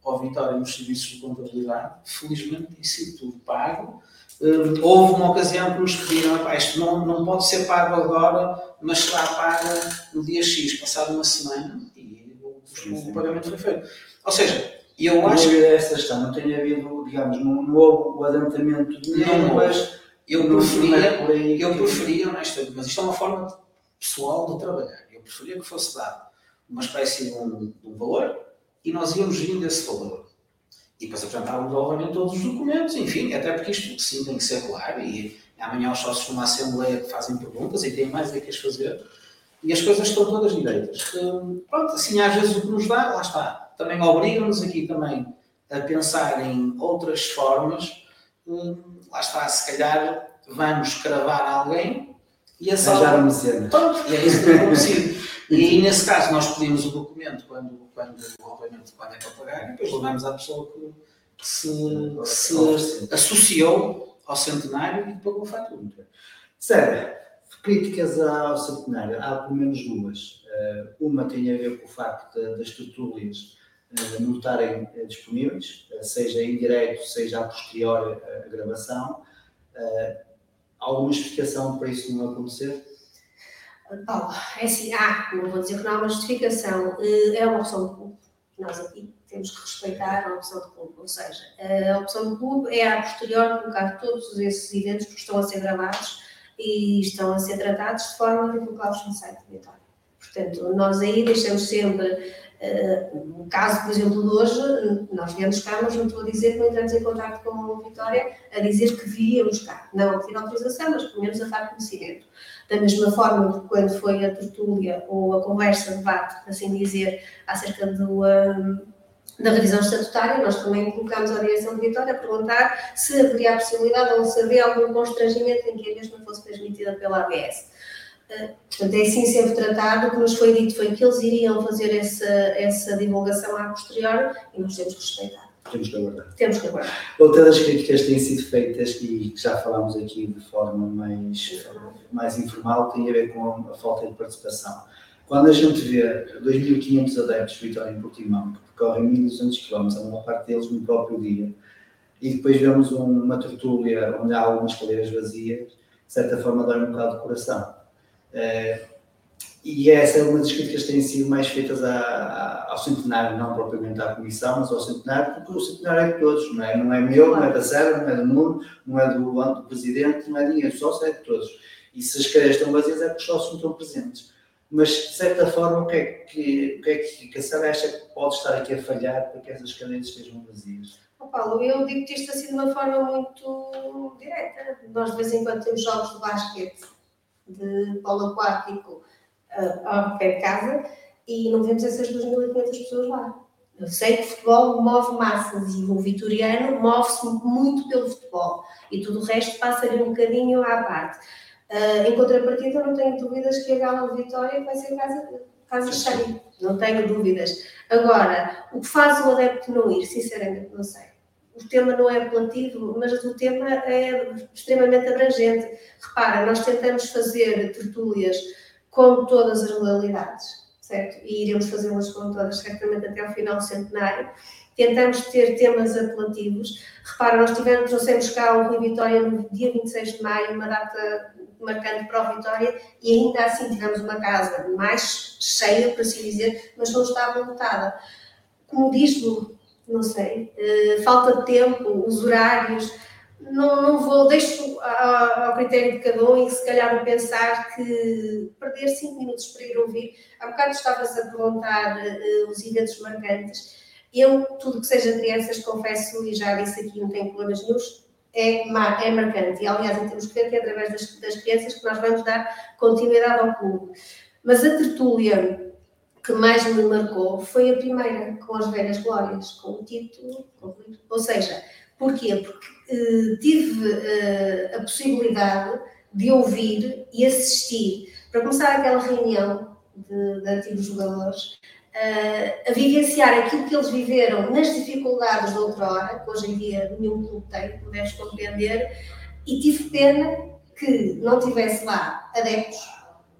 ao Vitória nos serviços de contabilidade, felizmente tem sido tudo pago. Uh, houve uma ocasião que nos pediram, isto não, não pode ser pago agora, mas será pago no dia X, passado uma semana, e o, o pagamento foi feito. Ou seja, eu não acho que essa questão, não tem havido, digamos, não, não houve o adiantamento de dinheiro, mas eu preferia, eu preferia, honestamente, mas isto é uma forma pessoal de trabalhar. Eu preferia que fosse dado uma espécie de um, de um valor e nós íamos gerindo esse valor. E depois apresentávamos, obviamente, todos os documentos, enfim, até porque isto sim tem que ser claro. E amanhã os sócios numa Assembleia que fazem perguntas e têm mais do que as fazer. E as coisas estão todas direitas. Pronto, assim, às vezes o que nos dá, lá está. Também obriga-nos aqui também a pensar em outras formas. Lá está, se calhar vamos cravar alguém e a sala... uma cena. Pronto, e é isso que tem acontecido. E nesse caso nós pedimos o documento quando, quando, obviamente, quando é para pagar e depois levamos à pessoa que, se, se associou ao centenário e pagou a fatura. Sério, críticas ao centenário, há pelo menos duas. Eh, uma tem a ver com o facto das tertúlias eh, não estarem eh, disponíveis, seja em direto, seja a posterior a gravação. Alguma explicação para isso não acontecer? Paulo, é assim, há, não vou dizer que não há uma justificação, é uma opção de clube. Nós aqui temos que respeitar a opção de clube, ou seja, a opção de clube é a posterior colocar todos esses eventos que estão a ser gravados e estão a ser tratados de forma a divulgá-los no site do Vitória. Portanto, nós aí deixamos sempre, no caso, por exemplo, de hoje, nós viemos cá, mas não estou a dizer que não entramos em contato com a Vitória a dizer que viríamos cá. Não pedir autorização, mas pelo menos a dar conhecimento. Da mesma forma que quando foi a tertúlia ou a conversa, debate, assim dizer, acerca do. Um, da revisão estatutária, nós também colocámos a direção de Vitória a perguntar se haveria a possibilidade ou se havia algum constrangimento em que a mesma fosse transmitida pela ABS. Uh, portanto, é assim sempre tratado. O que nos foi dito foi que eles iriam fazer essa, essa divulgação à posterior e nós temos que respeitar. Temos que aguardar. Temos que aguardar. Outra das críticas que têm sido feitas e que já falámos aqui de forma mais, mais informal tem a ver com a falta de participação. Quando a gente vê 2.500 adeptos de Vitória em Portimão, que percorrem 1.200 km, a maior parte deles no próprio dia, e depois vemos uma tertúlia onde há algumas cadeiras vazias, de certa forma dá um bocado de coração. É, e essa é uma das críticas que têm sido mais feitas a, ao centenário, não propriamente à comissão, mas ao centenário, porque o centenário é de todos, não é? Não é meu, não é da Sérvia, não é do Nuno, não é do, do presidente, não é de ninguém, o sócio é de todos. E se as cadeiras estão vazias é porque os sócios não estão presentes mas de certa forma o que é que, o que, é que a Sara acha que pode estar aqui a falhar para que essas cadeiras estejam vazias? Oh, Paulo, eu digo-te isto assim de uma forma muito direta. Nós de vez em quando temos jogos de basquete, de polo aquático pé de casa e não vemos essas 2.500 pessoas lá. Eu sei que o futebol move massas e o vitoriano move-se muito pelo futebol e tudo o resto passa-lhe um bocadinho à parte. Uh, em contrapartida, não tenho dúvidas que a Gala de Vitória vai ser casa, casa cheia. Não tenho dúvidas. Agora, o que faz o adepto não ir, sinceramente, não sei. o tema não é apelativo, mas o tema é extremamente abrangente. Repara, nós tentamos fazer tertúlias com todas as modalidades, certo? E iremos fazê-las com todas, certamente até ao final do centenário. Tentamos ter temas apelativos. Repara, nós tivemos, trouxemos cá o Rui Vitória no dia 26 de maio, uma data marcante para o Vitória, e ainda assim tivemos uma casa mais cheia, por assim dizer, mas não estava lotada. Como diz-me não sei, uh, falta de tempo, os horários, não, não vou, deixo ao, critério de cada um e se calhar pensar que perder 5 minutos para ir ouvir, há bocado estavas a perguntar uh, os eventos marcantes, eu, tudo que seja crianças, confesso, e já disse aqui, não tenho problemas nenhums, é, é marcante. E, aliás, em termos que é através das, das crianças que nós vamos dar continuidade ao clube. Mas a tertúlia que mais me marcou foi a primeira, com as velhas glórias, com o título, ou seja, porquê? Porque uh, tive uh, a possibilidade de ouvir e assistir, para começar aquela reunião de, de antigos jogadores, uh, a vivenciar aquilo que eles viveram nas dificuldades de outrora, que hoje em dia nenhum clube tem, como deves compreender, e tive pena que não tivesse lá adeptos,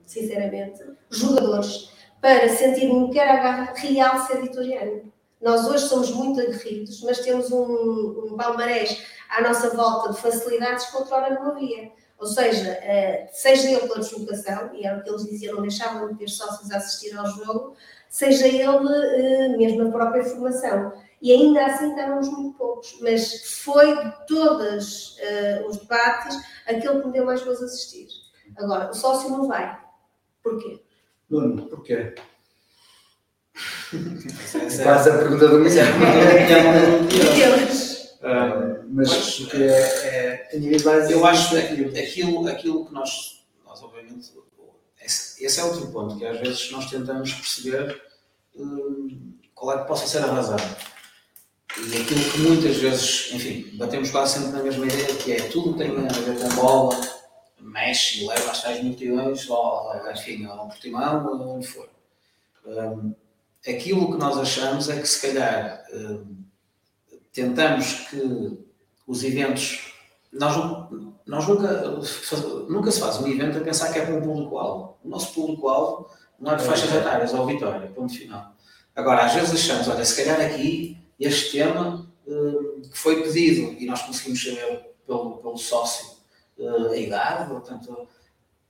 sinceramente, jogadores, para sentir-me que era a garra real ser vitoriano. Nós hoje somos muito aguerridos, mas temos um, um palmarés à nossa volta de facilidades que outrora não havia. Ou seja, uh, seja ele pela deslocação, e era o que eles diziam, não deixavam de ter sócios a assistir ao jogo, seja ele uh, mesmo a própria formação. E ainda assim estávamos muito poucos, mas foi de todos uh, os debates aquele que me deu mais gozo assistir. Agora, o sócio não vai. Porquê? Nuno, porquê? Essa é quase a pergunta do milhão. uh, mas o que é, é básico? Eu acho que aquilo, aquilo que nós, nós obviamente, esse, esse, é outro ponto, que às vezes nós tentamos perceber um, qual é que possa ser a razão. E aquilo que muitas vezes, enfim, batemos quase sempre na mesma ideia, que é tudo tem a ver com bola, mexe e leva as tais multidões, ou, enfim, ao Portimão, ou onde for. Um, aquilo que nós achamos é que se calhar um, tentamos que os eventos. Nós, nós nunca, nunca se faz um evento a pensar que é para um público-alvo. O nosso público-alvo não é de faixas etárias ou vitória, ponto final. Agora, às vezes achamos, olha, se calhar aqui este tema um, que foi pedido e nós conseguimos saber pelo, pelo sócio uh, a idade, portanto,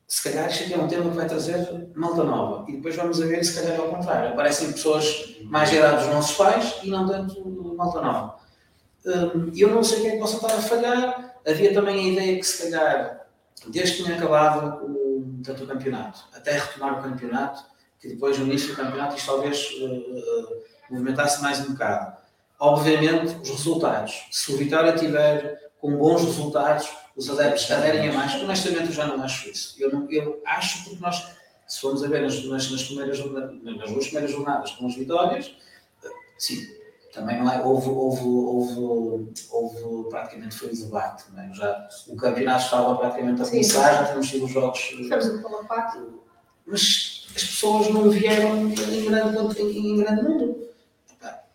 se calhar isto aqui é um tema que vai trazer malta nova. E depois vamos a ver, se calhar é ao contrário. Aparecem pessoas mais idade dos nossos pais e não tanto malta nova. Um, eu não sei quem é que possa estar a falhar. Havia também a ideia que, se calhar, desde que tinha acabado o, tanto o campeonato, até retomar o campeonato, que depois, no início do campeonato, isto talvez uh, movimentasse mais um bocado. Obviamente, os resultados. Se o Vitória tiver com bons resultados, os adeptos aderem a mais. Honestamente, eu já não acho isso. Eu, não, eu acho porque nós, se formos a ver nas, nas, nas, primeiras, nas duas primeiras jornadas com as vitórias, sim, também não é, houve, houve, houve, houve praticamente foi debate. É? Já, o campeonato estava praticamente a começar, já temos tido os jogos. Estamos a falar parte. Mas as pessoas não vieram em grande, em grande número.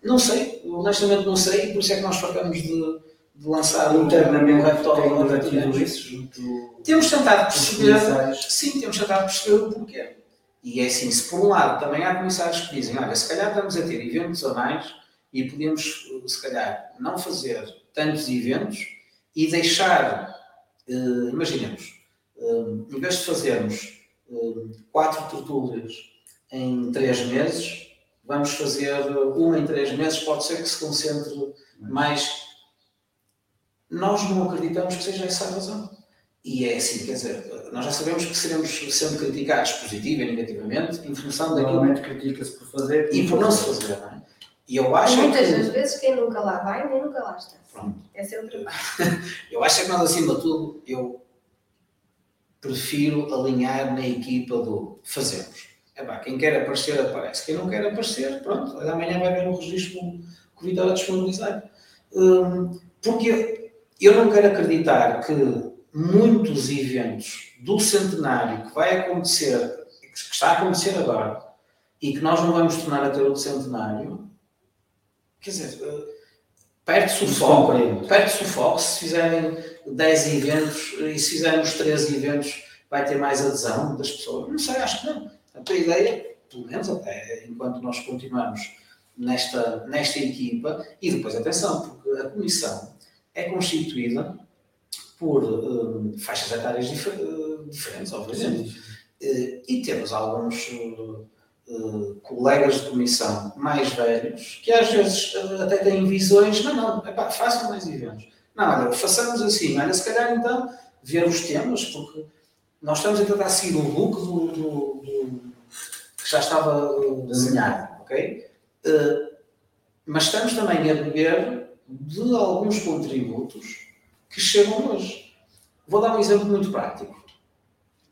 Não sei, honestamente não sei, por isso é que nós falamos de de lançar internamente um relatório isso junto temos tentado perceber sim temos tentado perceber o porquê. E é assim se por um lado também há comissários que dizem olha se calhar estamos a ter eventos a mais e podemos se calhar não fazer tantos eventos e deixar uh, imaginemos uh, em vez de fazermos uh, quatro tertúlias em três meses vamos fazer uma em três meses pode ser que se concentre mais nós não acreditamos que seja essa a razão. E é assim, quer dizer, nós já sabemos que seremos sendo criticados positiva e negativamente em função daquilo. Normalmente critica-se por fazer e por não se fazer, não é? E eu acho muitas que... das vezes quem nunca lá vai, nem nunca lá está. Pronto. Essa é outra parte. eu acho que nós, acima de tudo, eu prefiro alinhar na equipa do fazemos. É pá, quem quer aparecer, aparece. Quem não quer aparecer, pronto, amanhã vai ver um registro que o Vitória disponibilizar. Hum, porque eu não quero acreditar que muitos eventos do centenário que vai acontecer, que está a acontecer agora, e que nós não vamos tornar a ter outro centenário, quer dizer, eh, perde-se o foco. Perde-se o foco. Se fizerem 10 eventos e se fizerem os 13 eventos, vai ter mais adesão das pessoas. Não sei, acho que não. A ideia, pelo menos até enquanto nós continuamos nesta, nesta equipa, e depois, atenção, porque a comissão é constituída por eh, faixas etárias difer- eh, diferentes, obviamente. Eh, e temos alguns eh, colegas de comissão mais velhos que às vezes eh, até têm visões, não, não, epá, façam mais eventos. Não, olha, façamos assim, olha, se calhar então ver os temas, porque nós estamos a tentar seguir o look do, do- do- que já estava desenhado, ok? Eh, mas estamos também a beber de alguns contributos que chegam hoje. Vou dar um exemplo muito prático.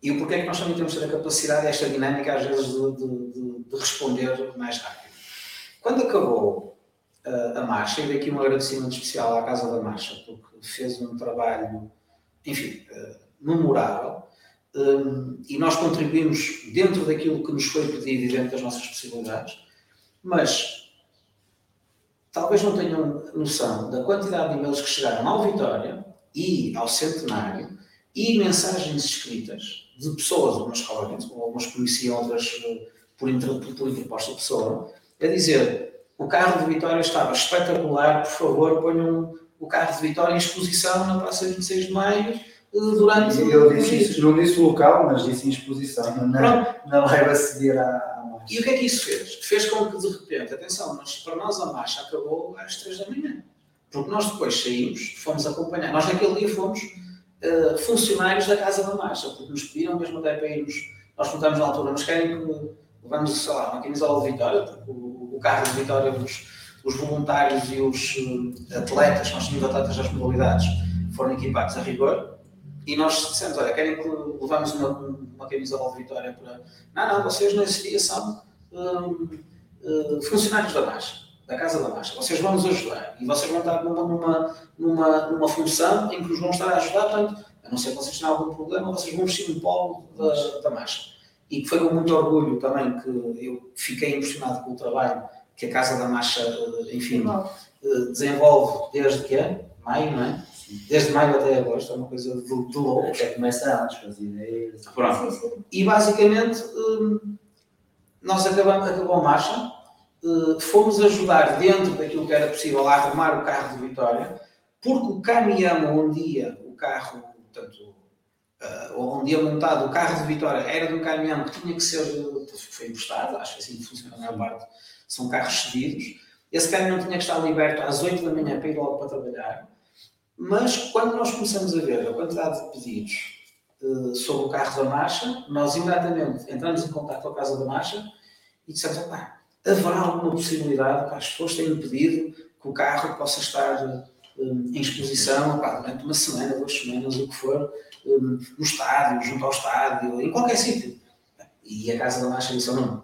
E o porquê é que nós também temos que ter a capacidade, esta dinâmica, às vezes, de, de- de- de responder mais rápido. Quando acabou uh, a marcha, e daqui um agradecimento especial à Casa da Marcha, porque fez um trabalho, enfim, uh, memorável, um, e nós contribuímos dentro daquilo que nos foi pedido e dentro das nossas possibilidades, mas talvez não tenham noção da quantidade de e-mails que chegaram ao Vitória e ao Centenário e mensagens escritas de pessoas, algumas provavelmente, algumas conheciam, outras eh, por, por, interposta pessoa, a dizer o carro de Vitória estava espetacular, por favor ponham o carro de Vitória em exposição na Praça 26 de Maio durante E uns disse isso, não disse o local, mas disse em exposição, na, na live a seguir à, à marcha. E o que é que isso fez? Fez com que, de repente, atenção, nós, para nós a marcha acabou às três da manhã. Porque nós depois saímos, fomos acompanhar. Nós naquele dia fomos eh, funcionários da Casa da Marcha, porque nos pediram mesmo até para irmos. Nós perguntamos na altura, mas querem que levamos, sei lá, uma camisola de Vitória, porque o, o carro de Vitória, os, os voluntários e os eh, atletas, nós tínhamos atletas das modalidades, foram equipados a rigor. E nós dissemos, olha, querem que levamos uma, uma camisola de Vitória para... Não, não, vocês nesse dia são hum, hum, funcionários da Marcha, da Casa da Marcha. Vocês vão nos ajudar. E vocês vão estar numa, numa, numa, numa função em que nos vão estar a ajudar, portanto, a não ser que vocês tenham algum problema, vocês vão vestir um polo da, da Marcha. E foi com muito orgulho também que eu fiquei impressionado com o trabalho que a Casa da Marcha, eh, enfim, eh, desenvolve desde que é? Maio, não é? Desde maio até agosto, é uma coisa de, de louco. Até começa antes, com as ideias. Pronto. sim, sim. E basicamente hum, nós acabamos, acabou a marcha, eh, fomos ajudar dentro daquilo que era possível a arrumar o carro de Vitória, porque o caminhão onde ia o carro, portanto, eh, onde ia montado o carro de Vitória era de um caminhão que tinha que ser, foi emprestado, acho que assim funciona a maior parte, são carros cedidos. Esse caminhão tinha que estar liberto às 8 da manhã para ir logo para trabalhar. Mas quando nós começamos a ver a quantidade de pedidos eh, sobre o carro da marcha, nós imediatamente entramos em contato com a Casa da Marcha e dissemos, "Epá, haverá alguma possibilidade que as pessoas tenham pedido que o carro possa estar eh, em exposição epá, durante uma semana, duas semanas, o que for, eh, no estádio, junto ao estádio, em qualquer sítio. E a Casa da Marcha disse, não,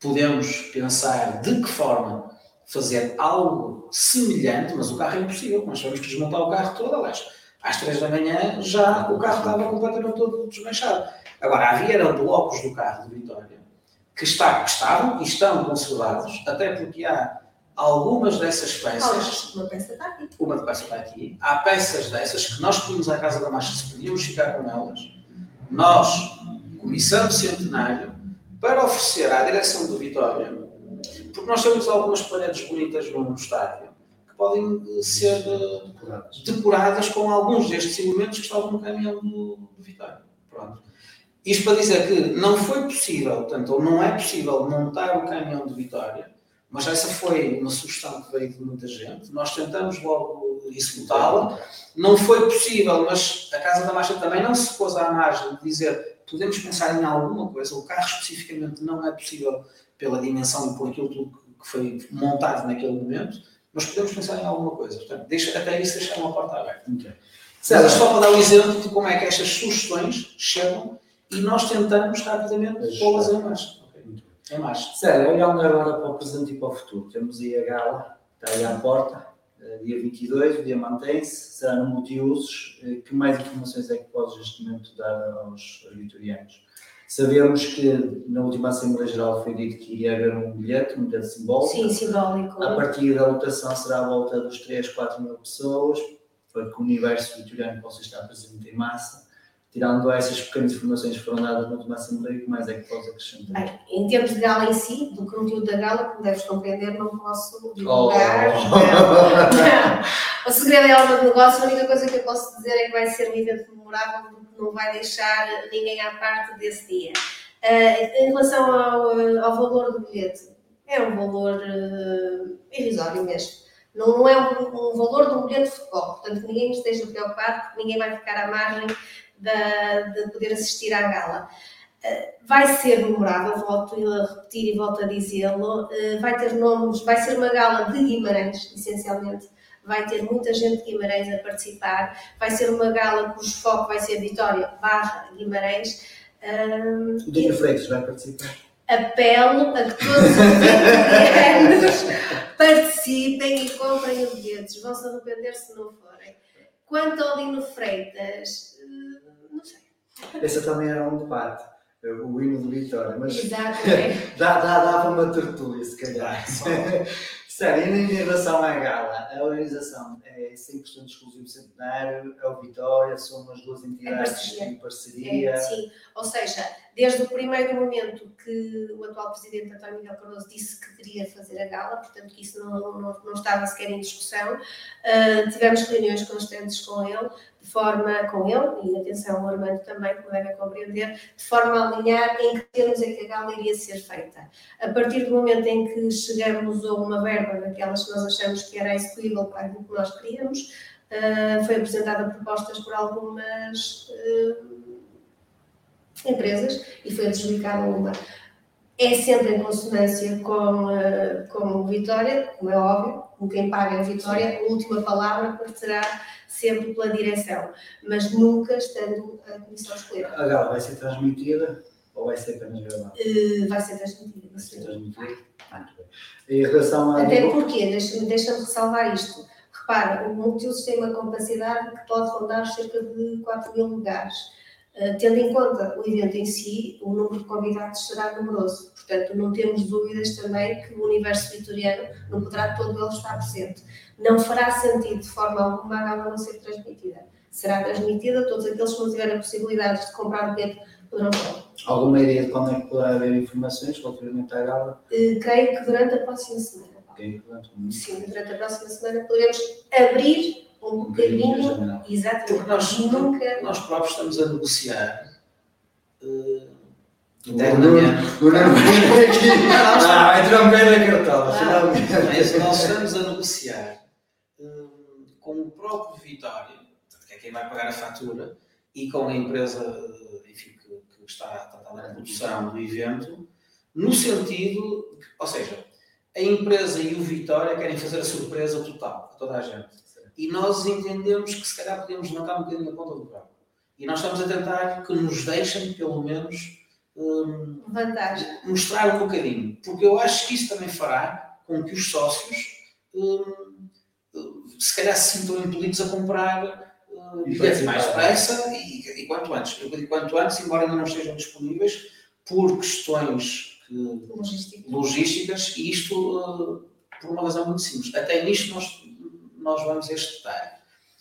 podemos pensar de que forma fazer algo semelhante, mas o carro é impossível, nós tivemos que desmontar o carro todo, aliás, às três da manhã já o carro estava completamente todo desmanchado. Agora, havia era blocos do carro de Vitória que, está, que estavam e estão conservados, até porque há algumas dessas peças, uma peça está aqui. uma peça está aqui, há peças dessas que nós pedimos à Casa da Marcha se podíamos ficar com elas, nós, Comissão Centenário, para oferecer à direção do Vitória, porque nós temos algumas paredes bonitas no estádio que podem eh, ser eh, Decoradas. decoradas com alguns destes elementos que estavam no caminhão do, do Vitória. Pronto. Isto para dizer que não foi possível, portanto, ou não é possível montar o caminhão de Vitória, mas essa foi uma sugestão que veio de muita gente. Nós tentamos logo executá-la. Não foi possível, mas a Casa da Marcha também não se pôs à margem de dizer podemos pensar em alguma coisa. O carro especificamente não é possível pela dimensão e por aquilo que foi montado naquele momento, mas podemos pensar em alguma coisa. Portanto, deixa, até isso deixar uma porta aberta. Ok. César, só para dar um exemplo de como é que estas sugestões chegam e nós tentamos rapidamente pô-las em marcha. Ok? Em marcha. Sério, olhando agora para o presente e para o futuro, temos aí a gala, está aí à porta, eh, dia 22, o dia mantém-se, será no multiusos. Eh, Que mais informações é que podes neste momento dar aos, aos vitorianos? Sabemos que na última Assembleia Geral foi dito que iria haver um bilhete, um bilhete simbólico. Sim, simbólico. A partir da votação será à volta dos 3, 4 mil pessoas, para que o universo vitoriano possa estar presente em massa. Tirando essas pequenas informações que foram dadas na última Assembleia, o que mais é que podes acrescentar? Bem, em termos de gala em si, do conteúdo da gala, como deves compreender, não posso divulgar. Oh. Não, não. O segredo é alma de negócio, a única coisa que eu posso dizer é que vai ser um evento memorável, não vai deixar ninguém à parte desse dia. Uh, em relação ao, ao, valor do bilhete, é um valor uh, irrisório mesmo. Não, não é um, um, valor de um bilhete de futebol, portanto, ninguém esteja preocupado, ninguém vai ficar à margem de, de poder assistir à gala. Vai ser memorável, volto a repetir e volto a dizê-lo. vai ter nomes, vai ser uma gala de Guimarães, essencialmente vai ter muita gente de Guimarães a participar, vai ser uma gala cujo foco vai ser Vitória barra Guimarães. Um, o Dino Freitas vai participar. Apelo a que todos os vitorianos participem e comprem os bilhetes. Vão se arrepender se não forem. Quanto ao Dino Freitas, eh, não sei. Esse também era um debate o hino de Vitória, mas Exato, dá, dá, dá para uma tertúlia, se calhar. Sério, em relação à gala, a organização é 100% exclusivo centenário, é o Vitória, são as duas entidades em parceria. É, sim, ou seja, desde o primeiro momento que o atual presidente António Miguel Cardoso disse que queria fazer a gala, portanto que isso não, não, não estava sequer em discussão, uh, tivemos reuniões constantes com ele, de forma, com ele, e atenção ao Armando também, como devem compreender, de forma a alinhar em que termos é que a gala iria ser feita. A partir do momento em que chegamos a uma verba daquelas que nós achamos que era execuível para aquilo que nós queríamos, uh, foi apresentada propostas por algumas uh, empresas e foi adjudicada uma. É sempre em consonância com, uh, com Vitória, como é óbvio, com quem paga a Vitória, a última palavra partirá sempre pela direção, mas nunca estando a comissão escolher. A gala vai ser transmitida ou vai ser apenas gravada? Uh, vai ser transmitida. Vai ser transmitida? Bem. Em relação a... Até porque, deixa-me deixa ressalvar isto, repara, o Multiusos tem uma capacidade que pode rondar cerca de 4 mil lugares. Uh, tendo em conta o evento em si, o número de convidados será numeroso. Portanto, não temos dúvidas também que o universo vitoriano não poderá todo ele estar presente. Não fará sentido de forma alguma a gala não ser transmitida. Será transmitida, todos aqueles que não tiverem a possibilidade de comprar o bilhete poderão ver. Alguma ideia de quando é que poderá haver informações relativamente à gala? Uh, creio que durante a próxima semana. Ok, durante Sim, durante a próxima semana poderemos abrir um bocadinho, exatamente, Porque nós, nunca... nós próprios estamos a negociar uh, internamente. O Nuno vem aqui. Ah, entrou bem na cartola, finalmente. Mas nós estamos a negociar uh, com o próprio Vitória, que é quem vai pagar a fatura, e com a empresa enfim, que, que está a tratar da produção do evento, no sentido, ou seja, a empresa e o Vitória querem fazer a surpresa total a toda a gente e nós entendemos que se calhar podemos levantar um bocadinho a ponta do carro. E nós estamos a tentar que nos deixem, pelo menos, um, mostrar um bocadinho. Porque eu acho que isso também fará com que os sócios um, se calhar se sintam impelidos a comprar uh, bilhetes mais depressa e, e, quanto antes. Eu digo quanto antes, embora ainda não estejam disponíveis, por questões que, logísticas. logísticas, e isto uh, por uma razão muito simples. Até nisto nós nós vamos detalhe.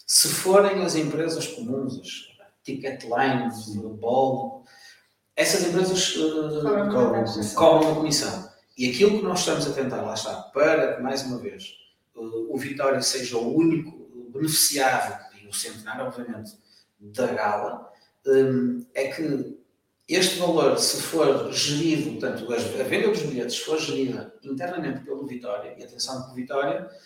Se forem as empresas comuns, as Ticketlines, Bol, essas empresas uh, cobram uma comissão. E aquilo que nós estamos a tentar, lá está, para que, mais uma vez, uh, o Vitória seja o único beneficiário, e o centenário, obviamente, da gala, um, é que este valor, se for gerido, portanto, a venda dos bilhetes, se for gerida internamente pelo Vitória, e atenção que o Vitória eh,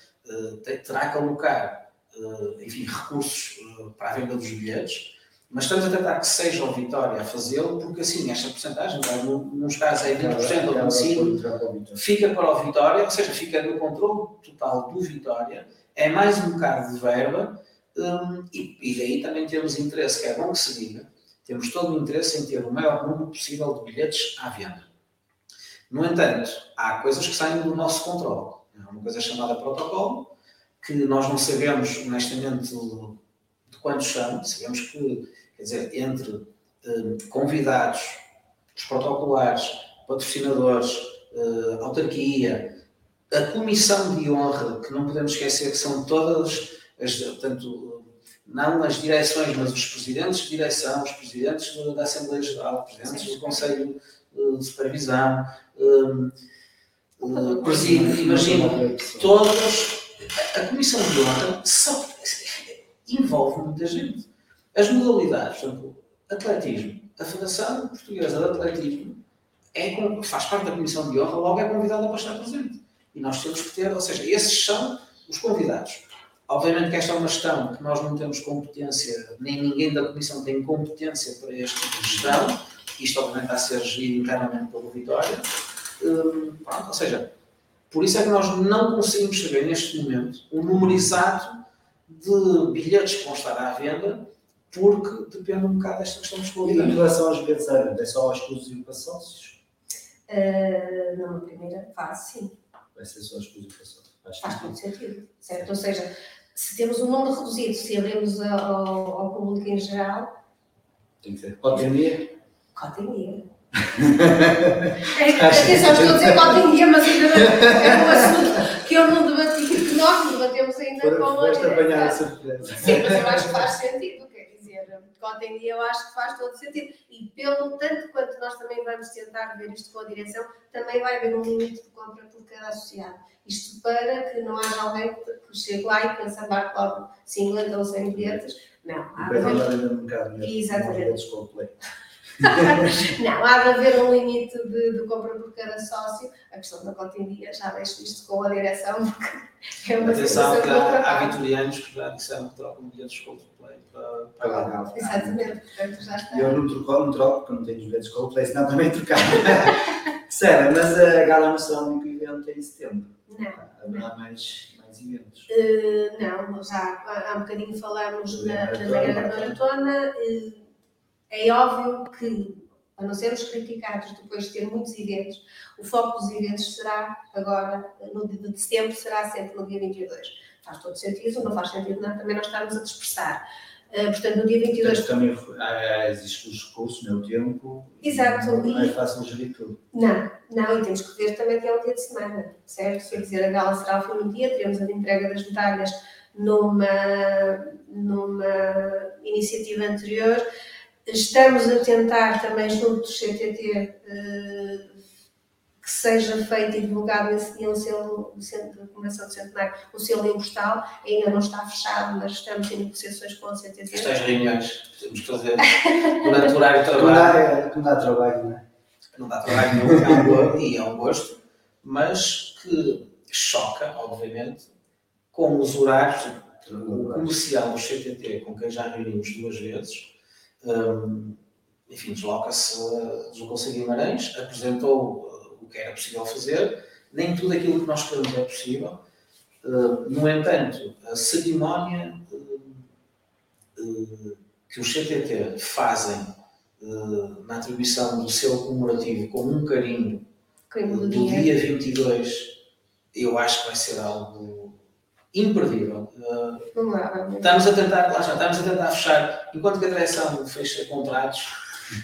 terá que alocar, eh, enfim, recursos eh, para a venda dos bilhetes, mas estamos a tentar que seja o Vitória a fazê-lo, porque assim, esta porcentagem, nos casos é 20% ou 25%, fica para o Vitória, ou seja, fica no controle total do Vitória, é mais um bocado de verba, um, e, e daí também temos interesse, que é bom que se diga, temos todo o interesse em ter o maior número possível de bilhetes à venda. No entanto, há coisas que saem do nosso controle. Há uma coisa chamada protocolo, que nós não sabemos, honestamente, de quantos são. Sabemos que, quer dizer, entre um, convidados, os protocolares, patrocinadores, uh, autarquia, a comissão de honra, que não podemos esquecer que são todas as, portanto, não as direções, mas os presidentes de direção, os presidentes da Assembleia Geral, os presidentes do Conselho de Supervisão, um, um, presídio, imagina, todos, a comissão de honra só envolve muita gente. As modalidades, portanto, atletismo, a Federação Portuguesa de Atletismo é, faz parte da comissão de honra, logo é convidada para estar presente. E nós temos que ter, ou seja, esses são os convidados. Obviamente que esta é uma gestão que nós não temos competência, nem ninguém da Comissão tem competência para este tipo gestão. Isto, obviamente, está a ser gerido internamente pelo Vitória. Hum, pronto, ou seja, por isso é que nós não conseguimos saber neste momento o número exato de bilhetes que vão estar à venda, porque depende um bocado desta questão de qualidade. Em relação aos bilhetes à venda, é só exclusivo para sócios? Uh, numa primeira fase, sim. Vai ser só exclusivo para sócios. Faz todo sentido, certo? Ou seja, se temos um número reduzido, se abrimos ao, ao público em geral. Tem que ser. Cota em dia? Cota em dia. Atenção, estou a dizer em dia, mas ainda é um assunto que eu não debati, que nós não debatemos ainda com a. surpresa. Sim, mas eu acho que faz sentido cota em dia eu acho que faz todo sentido. E pelo tanto quanto nós também vamos tentar ver isto com a direção, também vai haver um limite de compra por cada associado. Isto para que não haja alguém que chegue lá e pense andar logo 50 ou 100 bilhetes. Não, há de haver... mercado, Exatamente. não, há de haver um limite de, de, compra por cada sócio. A questão da cota em dia já deixo isto com a direção, porque é uma Atenção que há, há vitorianos que já disseram que trocam bilhetes de Coldplay para pagar. Exatamente, portanto já está. Eu não troco, não troco, porque não tenho bilhetes de Coldplay, senão também trocava. Sério, mas a Gala não será o único evento em setembro. Não. Haverá mais, mais eventos? Uh, não, já há um bocadinho falamos na, na Manhã da Maratona. Uh, é óbvio que, para não sermos criticados depois de ter muitos eventos, o foco dos eventos será agora, no dia de setembro, será sempre no dia 22. Faz todo sentido, não faz sentido não, também nós estarmos a dispersar. Uh, portanto, no dia 22. também ah, existem os recursos, meu tempo. Exato. Não é fácil gerir tudo. Não, não, e temos que ver também que é um dia de semana, certo? Quer dizer, a gala será ao fim do dia, teremos a entrega das medalhas numa, numa iniciativa anterior. Estamos a tentar também, junto do CTT, que seja feito e divulgado nesse dia um selo do Centro de Comemoração do Centenário, um selo postal, ainda não está fechado, mas estamos em negociações com o CTT. Estas reuniões temos que fazer durante o horário de trabalho. Não dá, trabalho, não é? Não dá trabalho nenhum, é um e é um gosto, mas que choca, obviamente, com os horários, o comercial do CTT, com quem já reunimos duas vezes, um, enfim, desloca-se, deslocou-se a Guimarães, apresentou uh, o que era possível fazer, nem tudo aquilo que nós queremos é possível. Uh, no entanto, a cerimónia uh, uh que os CTT fazem na atribuição do selo comemorativo com um carinho do, do dia 22, eu acho que vai ser algo imperdível. Uh, estamos a tentar, lá já, estamos a tentar fechar, enquanto que a direção fecha contratos,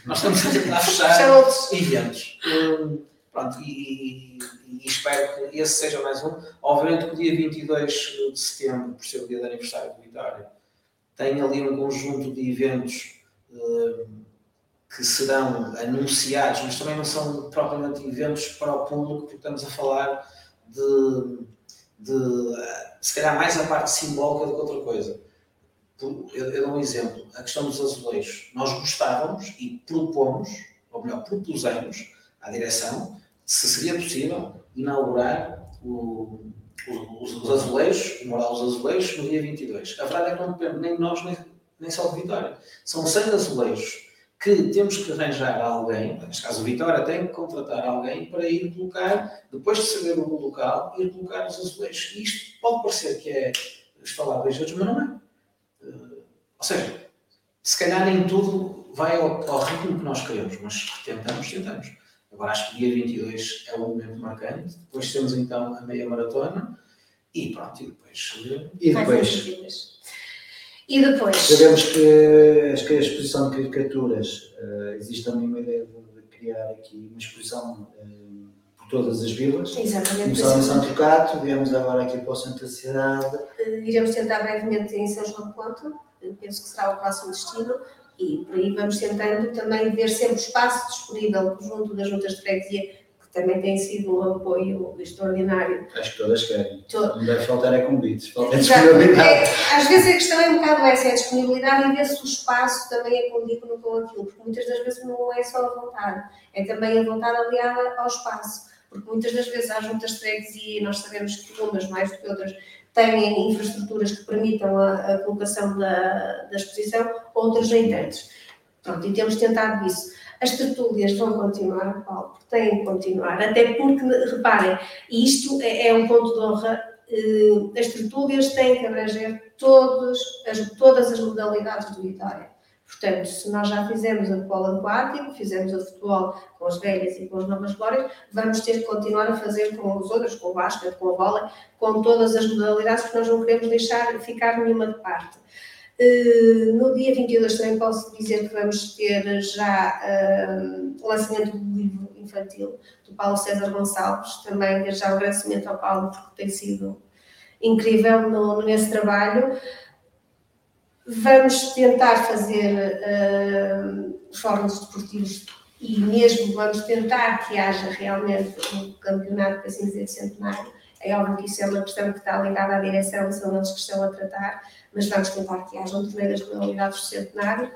nós estamos a tentar fechar eventos. Um, pronto, e, e, espero que esse seja mais um. Obviamente que o dia 22 de setembro, por ser o dia de aniversário do Vitória, tem ali um conjunto de eventos uh, que serão anunciados, mas também não são propriamente eventos para o público, porque estamos a falar de, de se calhar mais a parte simbólica do que outra coisa. Eu, eu dou um exemplo, a questão dos azulejos. Nós gostávamos e propomos, ou melhor, propusemos à direção se seria possível inaugurar o, os, os azulejos, morar os azulejos no dia 22. A verdade é que não depende nem de nós, nem, nem só de Vitória. São 100 azulejos que temos que arranjar alguém, neste caso o Vitória tem que contratar alguém para ir colocar, depois de saber o local, ir colocar os azulejos. E isto pode parecer que é instalar dois mas não é. Uh, ou seja, se calhar nem tudo vai ao, ao, ritmo que nós queremos, mas tentamos, tentamos. Agora acho que o dia 22 é um momento marcante, depois temos então a meia maratona e pronto, e depois. E depois. E depois? Sabemos que, que a exposição de caricaturas uh, existe também uma ideia de, de criar aqui uma exposição eh, por todas as vilas. Exatamente. Começaram em Santo Cato, viemos agora aqui para o centro da cidade. Eh, Iremos tentar brevemente em São João de Ponte, eh, penso que será o próximo destino, e por aí vamos tentando também ver sempre o espaço disponível junto das juntas de freguesia, também tem sido um apoio extraordinário. Acho que todas querem. To- Não deve faltar é convites, falta Exato. disponibilidade. É, às vezes a questão é um bocado essa, é a disponibilidade e ver se o espaço também é condigno com aquilo, porque muitas das vezes não é só a vontade, é também a vontade aliada ao espaço, porque muitas das vezes há juntas de freguesia e nós sabemos que umas mais do que outras têm infraestruturas que permitam a, a colocação da, da exposição, outras nem tantas. Pronto, e temos tentado isso. As tertúlias vão continuar, Paulo, têm que continuar, até porque, reparem, isto é, é um ponto de honra, eh, as tertúlias têm que abranger todos as, todas as modalidades do Vitória. Portanto, se nós já fizemos a polo aquático, fizemos a futebol com as velhas e com as novas glórias, vamos ter que continuar a fazer com os outros, com o basquete, com a bola, com todas as modalidades, porque nós não queremos deixar ficar nenhuma de parte. Eh, No dia 22 também posso dizer que vamos ter já eh, o lançamento do livro infantil do Paulo César Gonçalves, também já um agradecimento ao Paulo porque tem sido incrível no, nesse trabalho. Vamos tentar fazer uh, fóruns desportivos e mesmo vamos tentar que haja realmente um campeonato, por assim dizer, centenário. É óbvio que isso é uma questão que está ligada à direção, são eles que estão a tratar, mas vamos tentar que haja um torneio das modalidades do centenário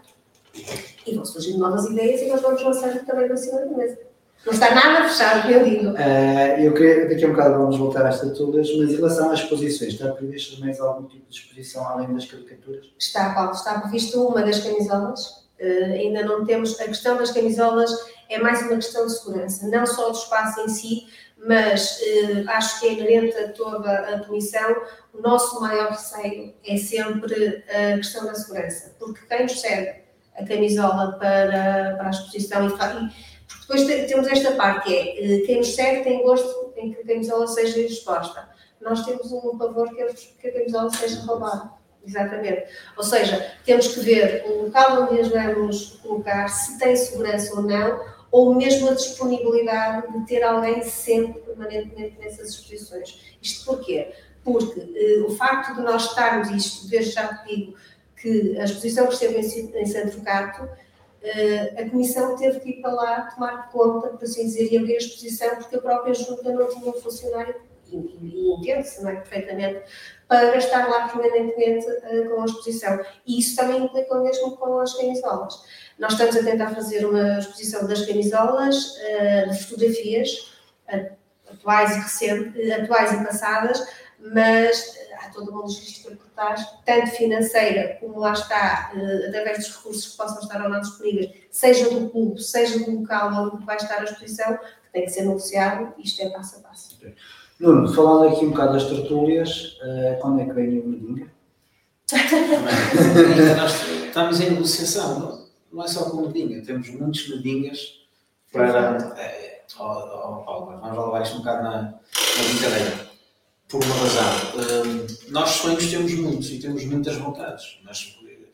e vão surgindo novas ideias e nós vamos lançar também na cima da mesa. Não está nada fechado, meu lindo. Eh, eu queria, daqui a um bocado vamos voltar às tertúlias, mas em relação às exposições, está previsto mais algum tipo de exposição além das caricaturas? Está, Paulo, está previsto uma das camisolas. Uh, ainda não temos. A questão das camisolas é mais uma questão de segurança, não só do espaço em si, mas uh, acho que é inerente a toda a comissão. O nosso maior receio é sempre a questão da segurança, porque quem nos cede a camisola para, para a exposição e, porque depois te- temos esta parte que é uh, quem nos segue tem gosto em que a camisola seja exposta. Nós temos um pavor que que a camisola seja roubada. Exatamente. Ou seja, temos que ver o local onde as vamos colocar, se tem segurança ou não, ou mesmo a disponibilidade de ter alguém sempre, permanentemente nessas exposições. Isto porquê? Porque eh, o facto de nós estarmos, isto desde já digo, que a exposição que esteve em, Santo Cato, eh, a Comissão teve que ir para lá tomar conta, por assim dizer, e abrir a exposição, porque a própria Junta não tinha um funcionário, e, e, entende-se não é, perfeitamente, para estar lá permanentemente eh, com a exposição. E isso também implica o mesmo com as camisolas. Nós estamos a tentar fazer uma exposição das camisolas, eh, de fotografias eh, atuais e recentes, atuais e passadas, mas eh, há toda uma logística por trás, tanto financeira como lá está, eh, através dos recursos que possam estar ou não disponíveis, seja do clube, seja do local onde vai estar a exposição, que tem que ser negociado, isto é passo a passo. Nuno, falando aqui um bocado das tertúlias, eh, quando é que vem o Medinha? Estamos em negociação, não, não é só com medinha, temos muitos medinhas para. É, ó, ó, Paulo, vamos lá levar isto um bocado na, na brincadeira. Por uma razão. Hum, nós sonhos temos muitos e temos muitas vontades, mas eh,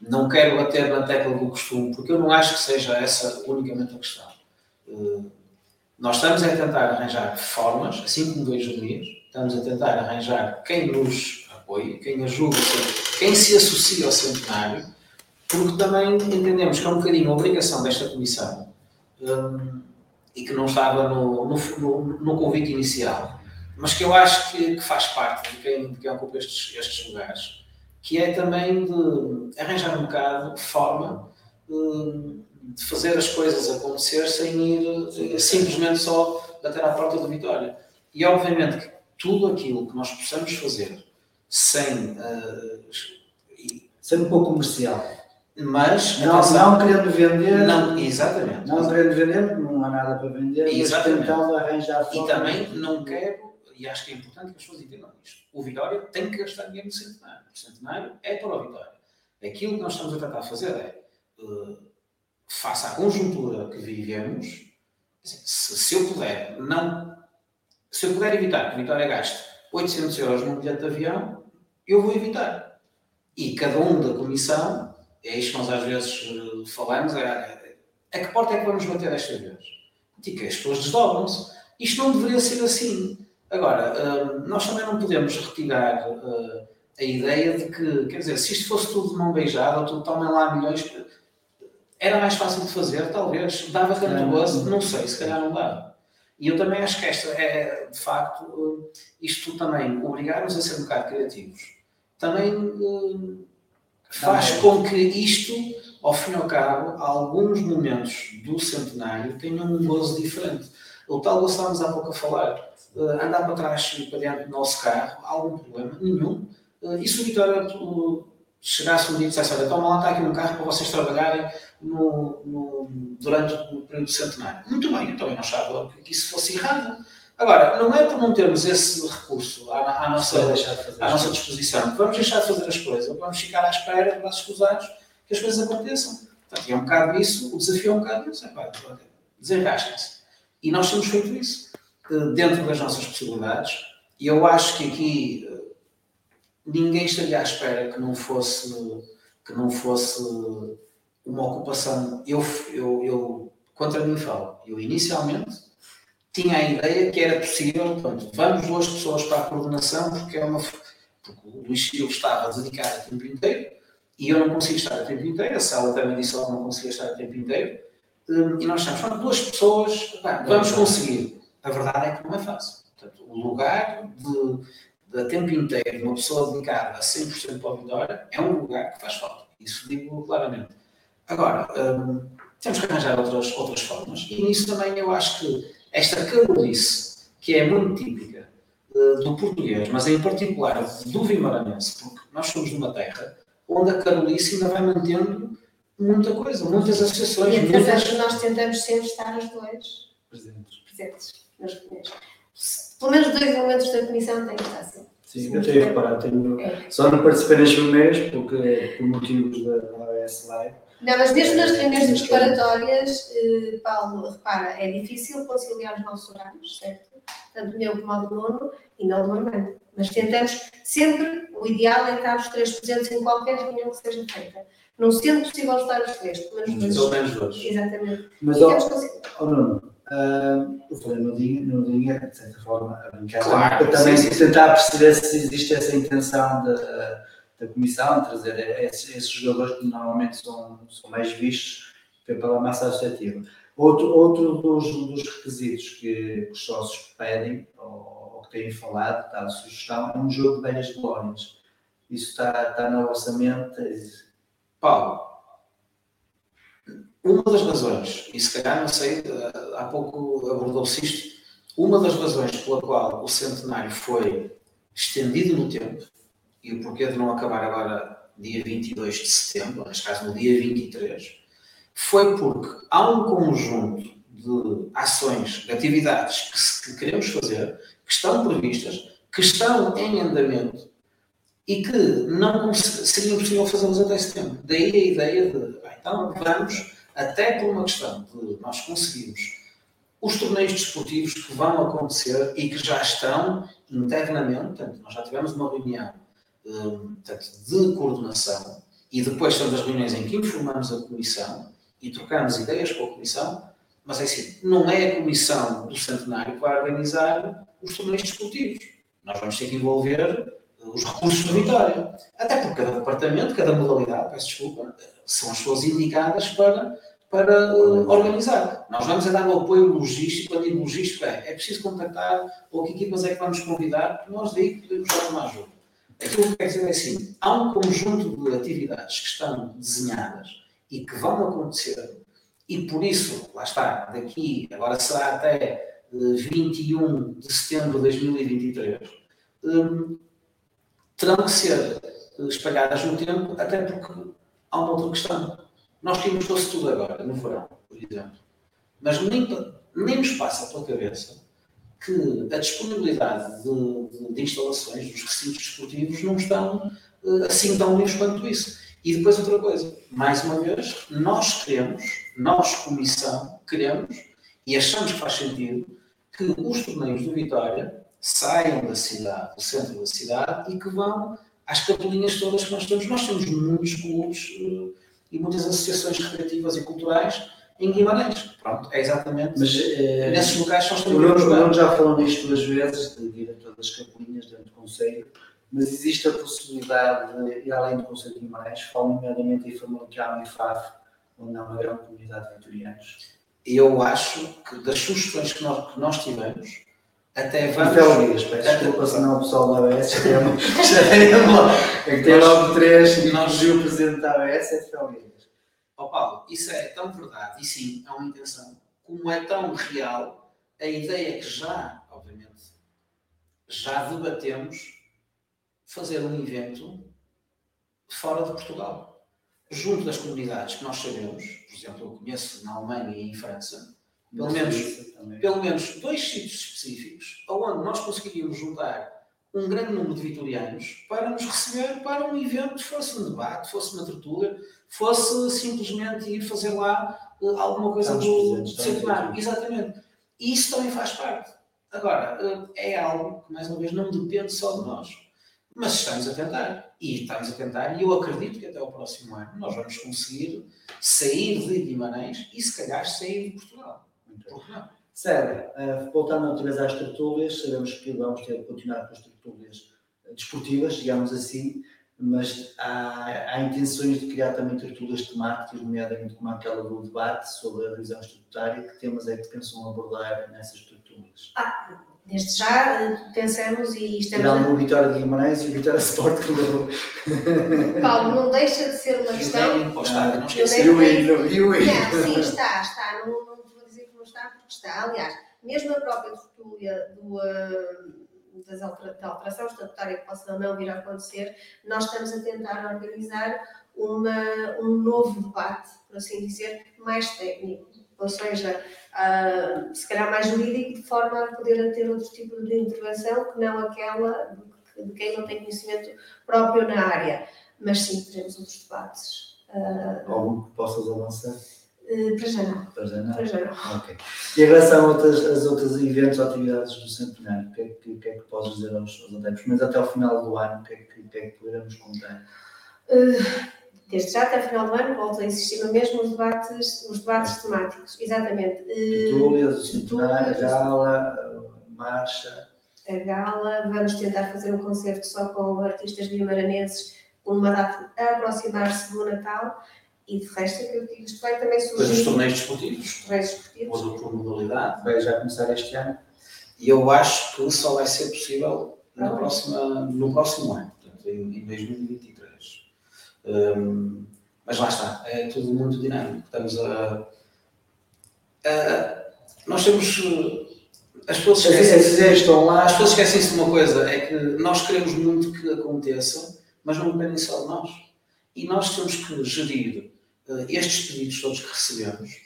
não quero bater na tecla do costume, porque eu não acho que seja essa unicamente a questão. Hum, nós estamos a tentar arranjar formas, assim como vejo Dias, estamos a tentar arranjar quem nos apoie, quem ajude, quem se associa ao centenário, porque também entendemos que é um bocadinho a obrigação desta comissão hum, e que não estava no, no, no, convite inicial, mas que eu acho que, que faz parte de quem, de quem ocupa estes, estes lugares, que é também de arranjar um bocado forma hum, de fazer as coisas acontecer sem ir eh, simplesmente só bater à porta da vitória. E obviamente que tudo aquilo que nós possamos fazer sem. Sendo um pouco comercial. Mas. Não, não querendo vender, não, exatamente. não querendo vender, porque não há nada para vender, mas Exatamente. tentando arranjar E também não quero, e acho que é importante que as pessoas entendam isto: o Vitória tem que gastar dinheiro no centenário. O centenário é para o Vitória. Aquilo que nós estamos a tentar fazer é, eh, face à conjuntura que vivemos, se, se eu puder não. Se eu puder evitar que o Vitória gaste 800 euros num bilhete de avião, eu vou evitar. E cada um da comissão, é isto que nós às vezes eh, falamos, é, A que porta é que vamos bater desta vez? E que as pessoas desdobram-se. Isto não deveria ser assim. Agora, hum, nós também não podemos retirar uh, a ideia de que, quer dizer, se isto fosse tudo de mão beijada, ou tudo tomem lá milhões, era mais fácil de fazer, talvez. Dava tanto gosto, não sei, se calhar não dá. E eu também acho que esta é, de facto, isto também obrigar-nos a ser um bocado criativos. Também faz com que isto, ao fim e ao cabo, alguns momentos do centenário tenham um gozo diferente. O tal que estávamos há pouco a falar, uh, andar para trás e para dentro do nosso carro, algum problema? Nenhum. Uh, e se o Vitória chegasse um dia e dissesse, olha, toma lá, está aqui um carro para vocês trabalharem no, no, durante o período centenário. Muito bem, então eu não achava que isso fosse errado. Agora, não é por não termos esse recurso à, à nossa, à nossa disposição que vamos deixar de fazer as coisas, vamos ficar à espera, braços cruzados, que as coisas aconteçam. Portanto, é um bocado isso, o desafio é um bocado isso. É, desenrasquem-se. E nós temos feito isso, dentro das nossas possibilidades, e eu acho que aqui eh, ninguém estaria à espera que não fosse, que não fosse uma ocupação. Eu, eu, eu contra mim falo, eu inicialmente tinha a ideia que era possível, portanto, vamos duas pessoas para a coordenação, porque é uma. Porque o Luís Silva estava dedicado a tempo inteiro e eu não conseguia estar a tempo inteiro, a sala também disse que não conseguia estar a tempo inteiro, hum, e nós estamos, são duas pessoas, bem, vamos conseguir. A verdade é que não é fácil. Portanto, o lugar de, de tempo inteiro de uma pessoa dedicada a 100% para a vitória é um lugar que faz falta. Isso digo claramente. Agora, hum, temos que arranjar outras, outras formas. E nisso também eu acho que esta carolice, que é muito típica uh, do português, mas em particular do vimaranense, porque nós somos numa terra onde a carolice ainda vai mantendo muita coisa, muitas associações. E muitas... nós tentamos sempre estar os dois presentes, presentes nas reuniões. Pelo menos dois elementos da comissão têm que estar sempre. Sim, eu tenho reparado, tenho... É. só não participei nas reuniões porque por motivos da AOS Live não, mas mesmo nas reuniões preparatórias, eh, Paulo, repara, é difícil conciliar os nossos horários, certo? Tanto eu como o aluno e não normalmente. Mas tentamos sempre, o ideal é estar os três presentes em qualquer reunião que seja feita. Não sendo possível estar os três, pelo menos dois. Pelo menos dois. Exatamente. Mas, ó, oh, Nuno, uh, eu falei no dia, no dia, de certa forma, a brincar, claro, para também sim. tentar perceber se existe essa intenção de. Uh, da comissão, trazer esses, esses, jogadores que normalmente são, são mais vistos pela massa associativa. Outro, outro dos, dos requisitos que os sócios pedem, ou, ou que têm falado, está a sugestão, é um jogo de velhas glórias. Isso está, está no orçamento. Paulo, uma das razões, e se calhar não sei, há pouco abordou-se isto, uma das razões pela qual o centenário foi estendido no tempo e o porquê de não acabar agora dia 22 de setembro, neste caso no dia 23, foi porque há um conjunto de ações, de atividades que, que queremos fazer, que estão previstas, que estão em andamento e que não seria impossível fazê-los até setembro. Daí a ideia de, então vamos, até por uma questão de nós conseguirmos os torneios desportivos que vão acontecer e que já estão internamente, portanto, nós já tivemos uma reunião Hum, portanto, de coordenação e depois temos as reuniões em que informamos a comissão e trocamos ideias com a comissão, mas é assim, não é a comissão do centenário que vai organizar os torneios desportivos. Nós vamos ter que envolver os recursos da vitória. Até porque cada departamento, cada modalidade, peço desculpa, são as pessoas indicadas para, para uh, organizar. Nós vamos dar apoio logístico, quando digo logístico é, é preciso contactar ou que equipas é que vamos convidar, nós daí podemos dar uma ajuda. Aquilo que quer dizer é assim: há um conjunto de atividades que estão desenhadas e que vão acontecer, e por isso, lá está, daqui, agora será até 21 eh, de setembro de 2023, um, terão que ser espalhadas no tempo, até porque há uma outra questão. Nós tínhamos fosse tudo agora, no verão, por exemplo, mas nem, nem nos passa pela cabeça que a disponibilidade de, de, instalações dos recintos desportivos não estão uh, assim tão livres quanto isso. E depois outra coisa, mais uma vez, nós queremos, nós, comissão, queremos e achamos que faz sentido que os torneios do Vitória saiam da cidade, do centro da cidade e que vão às capelinhas todas que nós temos. Nós temos muitos clubes uh, e muitas associações recreativas e culturais em Guimarães. Pronto, é exatamente. Mas eh, Nesses locais são que o já falou nisto duas vezes, de diretor das capelinhas dentro do Conselho, mas existe a possibilidade de ir além do Conselho de Guimarães, falo nomeadamente em Famalicão e Faf, onde há uma grande comunidade de vitorianos. Eu acho que das sugestões que nós, que nós tivemos, até E vamos. Felgueiras, peço até- desculpa, senão o pessoal da ABS já tem- logo. É que tem logo três e nós- o presidente da ABS é Felgueiras. Ó Paulo, isso é tão verdade, e sim, é uma intenção, como é tão real a ideia que já, obviamente, já debatemos fazer um evento fora de Portugal, junto das comunidades que nós sabemos, por exemplo, eu conheço na Alemanha e em França, Pelo menos- pelo menos dois sítios específicos onde nós conseguiríamos juntar um grande número de vitorianos para nos receber para um evento, fosse um debate, fosse uma tertúlia, fosse simplesmente ir fazer lá eh, alguma coisa do aqui. Exatamente. E isso também faz parte. Agora, eh, é algo que, mais uma vez, não depende só de nós. Mas estamos a tentar. E estamos a tentar, e eu acredito que até o próximo ano nós vamos conseguir sair de Guimarães e, se calhar, sair de Portugal. Por que não? Célia, eh, voltando outra vez às tertúlias, sabemos que vamos ter de continuar com as tertúlias desportivas, digamos assim, mas há, há intenções de criar também tertúlias temáticas, nomeadamente como aquela do debate sobre a revisão estatutária. Que temas é que pensam abordar nessas tertúlias? Desde já pensamos e estamos. Tirando o Vitória de Guimarães e o Vitória Sport Clube. Paulo, não deixa de ser uma questão. Não, está, não Eu esqueça. lembro- E o hino, e o Não, sim, hino. está, está. Não, não vou dizer que não está, porque está. Aliás, mesmo a própria tertúlia do, ah, das da alteração estatutária que possa ou não vir a acontecer, nós estamos a tentar organizar uma, um novo debate, por assim dizer, mais técnico. Ou seja, ah, se calhar mais jurídico, de forma a poder ter outro tipo de intervenção que não aquela de, quem não tem conhecimento próprio na área. Mas sim, teremos outros debates. Ah, Algum que possas avançar? Eh, para já não. Para já não? Para já não. Ok. E em relação a outras, eventos ou atividades do centenário, o que é que, o que, é que podes dizer aos, aos adeptos? Mas até ao final do ano, o que é que, que, é que poderemos contar? Desde já até o final do ano, volto a insistir no mesmo, os debates, os debates temáticos. Exatamente. Eh, Tertúlias, centenário, gala, a marcha. a gala, vamos tentar fazer um concerto só com artistas guimaranenses, uma data a aproximar-se do Natal, e de resto é que eu digo, isto vai também Depois os surgir torneios desportivos, os torneios esportivos. ou por modalidade, Vai já começar este ano. e eu acho que só vai ser possível na Ah. próxima, no próximo ano, portanto, em, em 2023. Hum, mas lá está, é tudo muito dinâmico. Estamos a. a- nós temos. As pessoas As esquecem as ideias estão lá. As pessoas esquecem-se de uma coisa, é que nós queremos muito que aconteça, mas não dependem só de nós. E nós temos que gerir estes pedidos todos que recebemos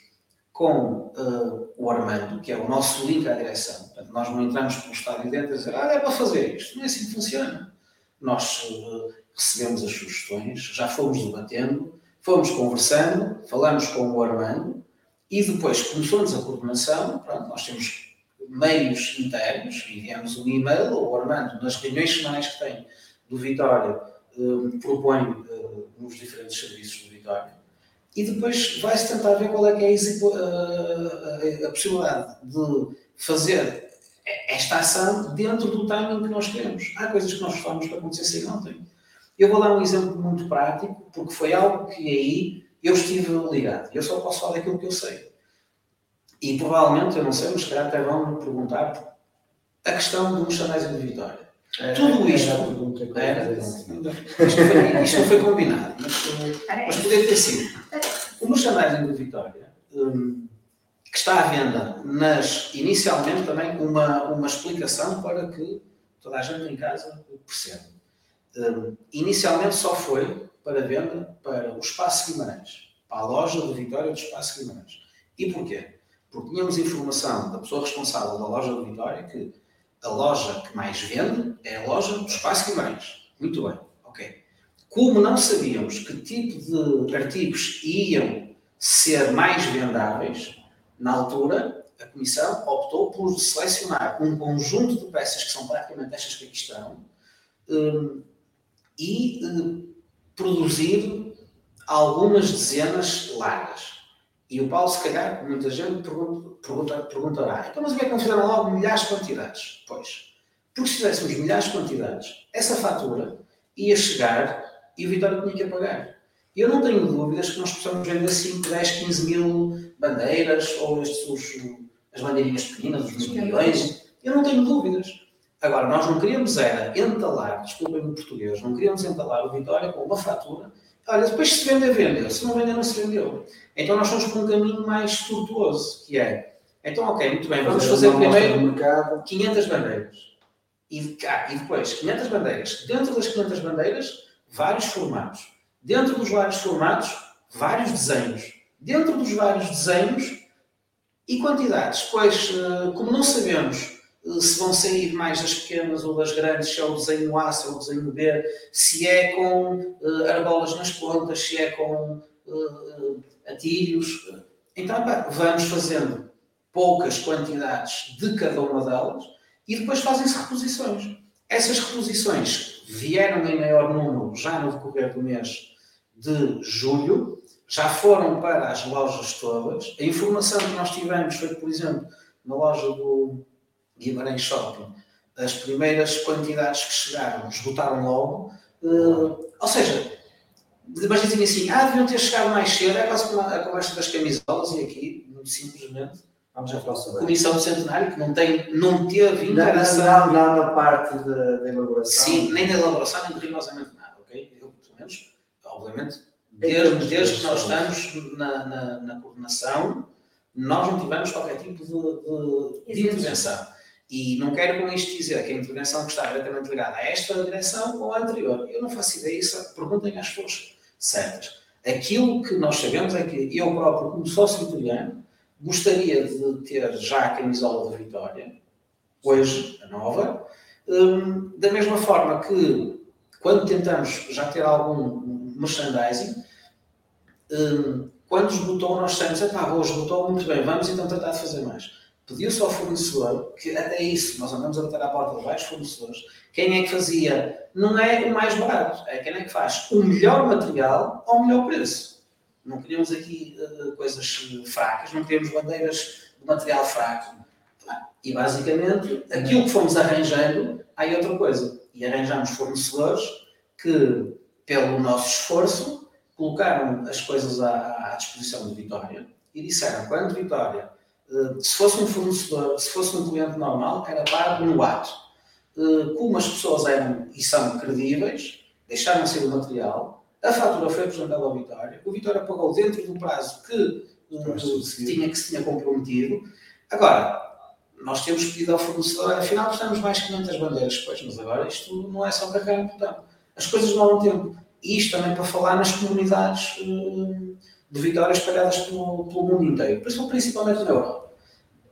com eh, o Armando, que é o nosso link à direção. Portanto, nós não entramos pelo estádio dentro e dizer, ah, é para fazer isto. Não é assim que funciona. Nós eh, recebemos as sugestões, já fomos debatendo, fomos conversando, falamos com o Armando e depois começou-nos a coordenação. Pronto, nós temos meios internos, enviamos um e-mail ao Armando nas reuniões semanais que tem do Vitória, eh, propõe eh, nos diferentes serviços do Vitória, e depois vai-se tentar ver qual é que é a, possibilidade de fazer esta ação dentro do timing que nós queremos. Há coisas que nós gostávamos que acontecessem ontem. Eu vou dar um exemplo muito prático, porque foi algo que aí eu estive ligado. Eu só posso falar daquilo que eu sei. E provavelmente, eu não sei, mas se calhar até vão me perguntar a questão do merchandising de Vitória. É, Tudo é, isto. é a pergunta que eu É, ia isto, não foi, isto não foi combinado, mas, mas poderia ter sido. O merchandising de Vitória, hum, que está à venda, nas, inicialmente também uma, uma explicação para que toda a gente em casa perceba. Hum, inicialmente só foi para venda para o Espaço Guimarães, para a loja de Vitória do Espaço Guimarães. E porquê? Porque tínhamos informação da pessoa responsável da loja de Vitória que a loja que mais vende é a loja do Espaço Guimarães. Muito bem, ok. Como não sabíamos que tipo de artigos iam ser mais vendáveis, na altura, a Comissão optou por selecionar um conjunto de peças que são praticamente estas que aqui estão hum, e hum, produzir algumas dezenas largas. E o Paulo, se calhar, muita gente pergunta, pergunta, perguntará: então, mas o que é que não fizeram logo milhares de quantidades? Pois, porque se fizéssemos milhares de quantidades, essa fatura ia chegar e o Vitória tinha que pagar. Eu não tenho dúvidas que nós possamos vender 5, 10, 15 mil bandeiras ou estes, as bandeirinhas pequenas, os milhões. Eu não tenho dúvidas. Agora, nós não queríamos era entalar, desculpem o português, não queríamos entalar o Vitória com uma fatura. Olha, depois se vender, vendeu. Se não vender, não se vendeu. Então nós fomos por um caminho mais tortuoso, que é, então ok, muito bem, vamos fazer primeiro 500 bandeiras. E, ah, e depois 500 bandeiras. Dentro das 500 bandeiras, vários formatos. Dentro dos vários formatos, vários desenhos. Dentro dos vários desenhos e quantidades. Pois, eh, como não sabemos se vão sair mais das pequenas ou das grandes, se é o desenho A, se é o desenho B, se é com uh, argolas nas pontas, se é com uh, atilhos. Então, pá, vamos fazendo poucas quantidades de cada uma delas e depois fazem-se reposições. Essas reposições vieram em maior número já no decorrer do mês de julho, já foram para as lojas todas. A informação que nós tivemos foi, por exemplo, na loja do Guimarães Shopping, as primeiras quantidades que chegaram esgotaram logo. Uh, ou seja, mas dizem assim, ah, deviam ter chegado mais cedo, é quase como a conversa das camisolas, e aqui, muito simplesmente, vamos já falar sobre Comissão do Centenário, que não, tem, não teve interação. Não, não, não na parte da elaboração. Sim, nem da elaboração, nem de rigorosamente nada, ok? Eu, pelo menos, obviamente, desde, desde que nós estamos na, na, na, coordenação, nós não tivemos qualquer tipo de, de, de intervenção. E não quero com isto dizer que a intervenção que está diretamente ligada a esta direção ou à anterior. Eu não faço ideia, isso perguntem às pessoas certas. Aquilo que nós sabemos é que eu próprio, como sócio vitoriano, gostaria de ter já a camisola da Vitória, hoje, a nova, um, da mesma forma que quando tentamos já ter algum merchandising, um, quando esgotou, nós dissemos, epá, hoje esgotou, muito bem, vamos então tratar de fazer mais. Pediu-se ao fornecedor, que até isso, nós andamos a bater à porta de vários fornecedores, quem é que fazia? Não é o mais barato, é quem é que faz o melhor material ao melhor preço. Não queríamos aqui uh, coisas fracas, não queríamos bandeiras de material fraco. E basicamente, aquilo que fomos arranjando, aí outra coisa. E arranjamos fornecedores que, pelo nosso esforço, colocaram as coisas à, à disposição de Vitória e disseram: quando Vitória, se fosse um fornecedor, se fosse um cliente normal, era pago no ato. Uh, como as pessoas eram e são credíveis, deixaram ser o material, a fatura foi apresentada ao Vitória, o Vitória pagou dentro do prazo que, tinha, que se tinha comprometido. Agora, nós temos pedido ao fornecedor, afinal precisamos mais 500 bandeiras, pois, mas agora isto não é só carregar no botão. As coisas demoram tempo. E isto também para falar nas comunidades uh, de Vitória espalhadas pelo, pelo mundo inteiro, principalmente na Europa.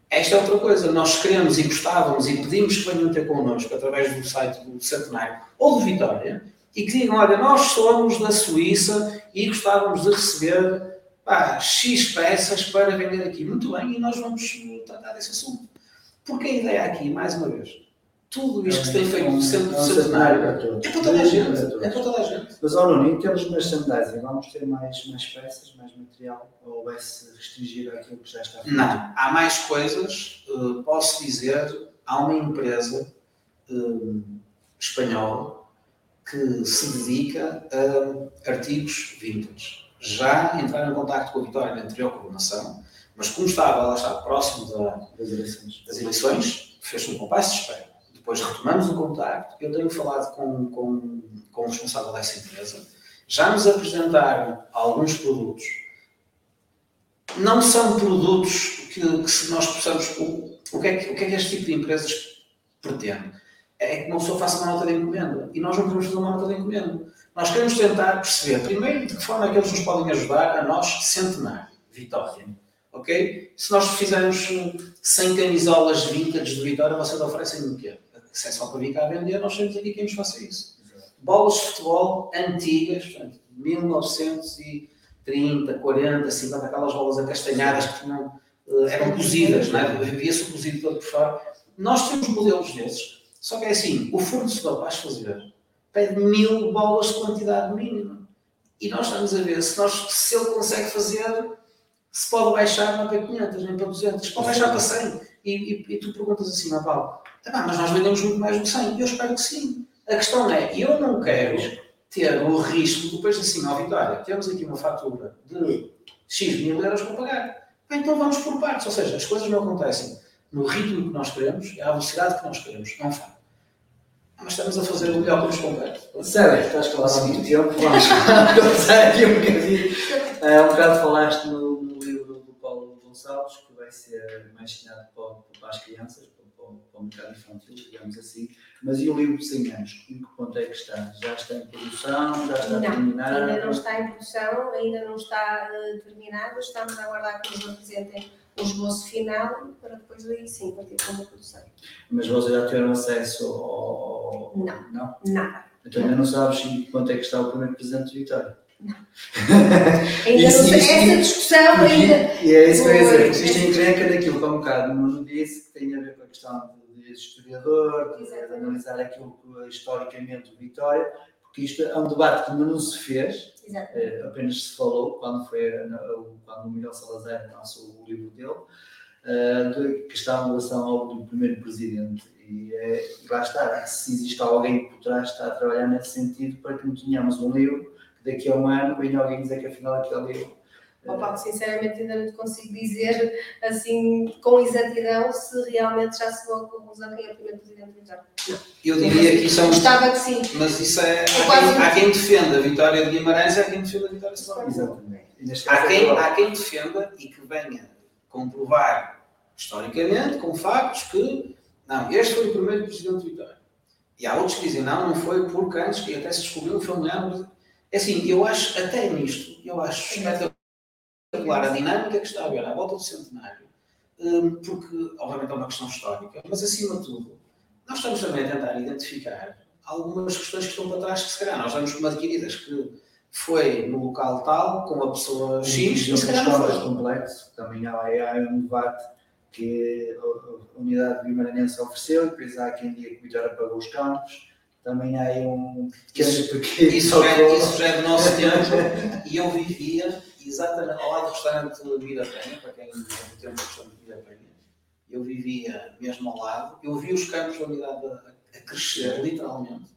Esta é outra coisa, nós queremos e gostávamos e pedimos que venham ter connosco através do site do Centenário ou do Vitória, e que digam, olha, nós somos da Suíça e gostávamos de receber pá, X peças para vender aqui. Muito bem, e nós vamos tratar desse assunto. Porque a ideia aqui, mais uma vez, tudo isto que se tem feito no centro do centenário é para toda a gente. É para toda a gente. Mas, ó Nuno, em termos de merchandising, vamos ter mais, mais peças, mais material? Ou vai-se restringir àquilo que já está feito? Não, há mais coisas. Uh, posso dizer, há uma empresa uh, espanhola que se dedica a artigos vintage. Já entraram em contato com a Vitória na anterior coordenação, mas como estava, ela estava próximo da, das, eleições. das eleições, fez um compasso de espera. Depois retomamos o contacto, eu tenho falado com, com, com o responsável dessa empresa, já nos apresentaram alguns produtos. Não são produtos que, que se nós possamos... O, o, que é que, o que é que este tipo de empresas pretende? é que uma pessoa faça uma nota de encomenda. E nós não queremos fazer uma nota de encomenda. Nós queremos tentar perceber, primeiro, de que forma é que eles nos podem ajudar a nós centenar Vitória. Ok? Se nós fizermos 100 camisolas vintage de Vitória, vocês oferecem o quê? Se é só para vir cá vender, nós temos aqui quem nos faça isso. Bolas de futebol antigas, portanto, 1930, 40, 50, aquelas bolas acastanhadas que tinham, eh, eram cozidas, não é? Via-se o cozido todo por fora. Nós temos modelos desses só que é assim, o fornecedor para as fazer pede mil bolas de quantidade mínima. E nós estamos a ver se, nós, se ele consegue fazer se pode baixar não para 500, nem para 200, pode baixar para 100. E, e, e tu perguntas assim, ah, Paulo, ah, mas nós vendemos muito mais do que 100. Eu espero que sim. A questão é, eu não quero ter o risco depois assim, ó Vitória, temos aqui uma fatura de X mil euros para pagar. Então vamos por partes, ou seja, as coisas não acontecem no ritmo que nós queremos, à velocidade que nós queremos, não faz. Mas estamos a fazer o melhor que nos compete. Sério, estás com há muito tempo, vamos começar aqui um bocadinho. Uh, um bocado falaste no, no, livro do Paulo Gonçalves, que vai ser mais destinado para, para as crianças, para, para o mercado infantil, digamos assim. Mas e o livro de 100 anos? Em que ponto é que está? Já está em produção? Já está não, terminado? Ainda não está em produção, ainda não está uh, terminado. Estamos a aguardar que nos apresentem o esboço final para depois daí sim partir para uma produção. Mas vocês já tiveram acesso ao. Não. Não? Nada. Então ainda não sabes em que ponto é que está o primeiro presidente de Vitória. Ainda Isso- não sei, essa discussão ainda. E é isso que eu ia dizer, existe a encrenca daquilo que há um bocado não disse, que tem a ver com a questão de, de historiador, de, analisar aquilo que é historicamente o Vitória, porque isto é um debate que ainda não se fez, eh, apenas se falou quando, foi, quando o Miguel Salazar lançou o livro dele, eh, de- que está em relação ao do primeiro presidente. E, é, e lá está, se existe alguém por trás que está a trabalhar nesse sentido para que não tenhamos um livro que daqui a um ano venha alguém dizer que afinal aquele livro. Opa, sinceramente ainda não te consigo dizer assim com exatidão se realmente já se chegou à conclusão quem é o primeiro presidente do Vitória. Eu diria que isso é um. Gostava que sim. Mas isso é. Há quase quem, um- há quem defenda a vitória de Guimarães e há quem defenda a vitória de Salvador. Há é quem, há quem defenda e que venha comprovar historicamente, com factos, que não, este foi o primeiro presidente de Vitória. E há outros que dizem, não, não foi porque antes que até se descobriu um familiar. É assim, eu acho, até nisto, eu acho espetacular a dinâmica que está a haver à volta do centenário, hum, porque, obviamente, é uma questão histórica, mas acima de tudo, nós estamos também a tentar identificar algumas questões que estão para trás que, se calhar, nós damos como adquiridas que foi no local tal, com a pessoa X, e se calhar não foi. complexo, também há, há um debate que a, unidade guimaranense ofereceu, depois há quem diga que Vitória pagou os campos, também há aí um Isso- Isso já, é- isso já é do nosso tempo e eu vivia exatamente ao lado do restaurante Mirapenha, para quem não tem o restaurante Mirapenha, eu vivia mesmo ao lado, eu vi os campos da unidade a, a crescer, literalmente.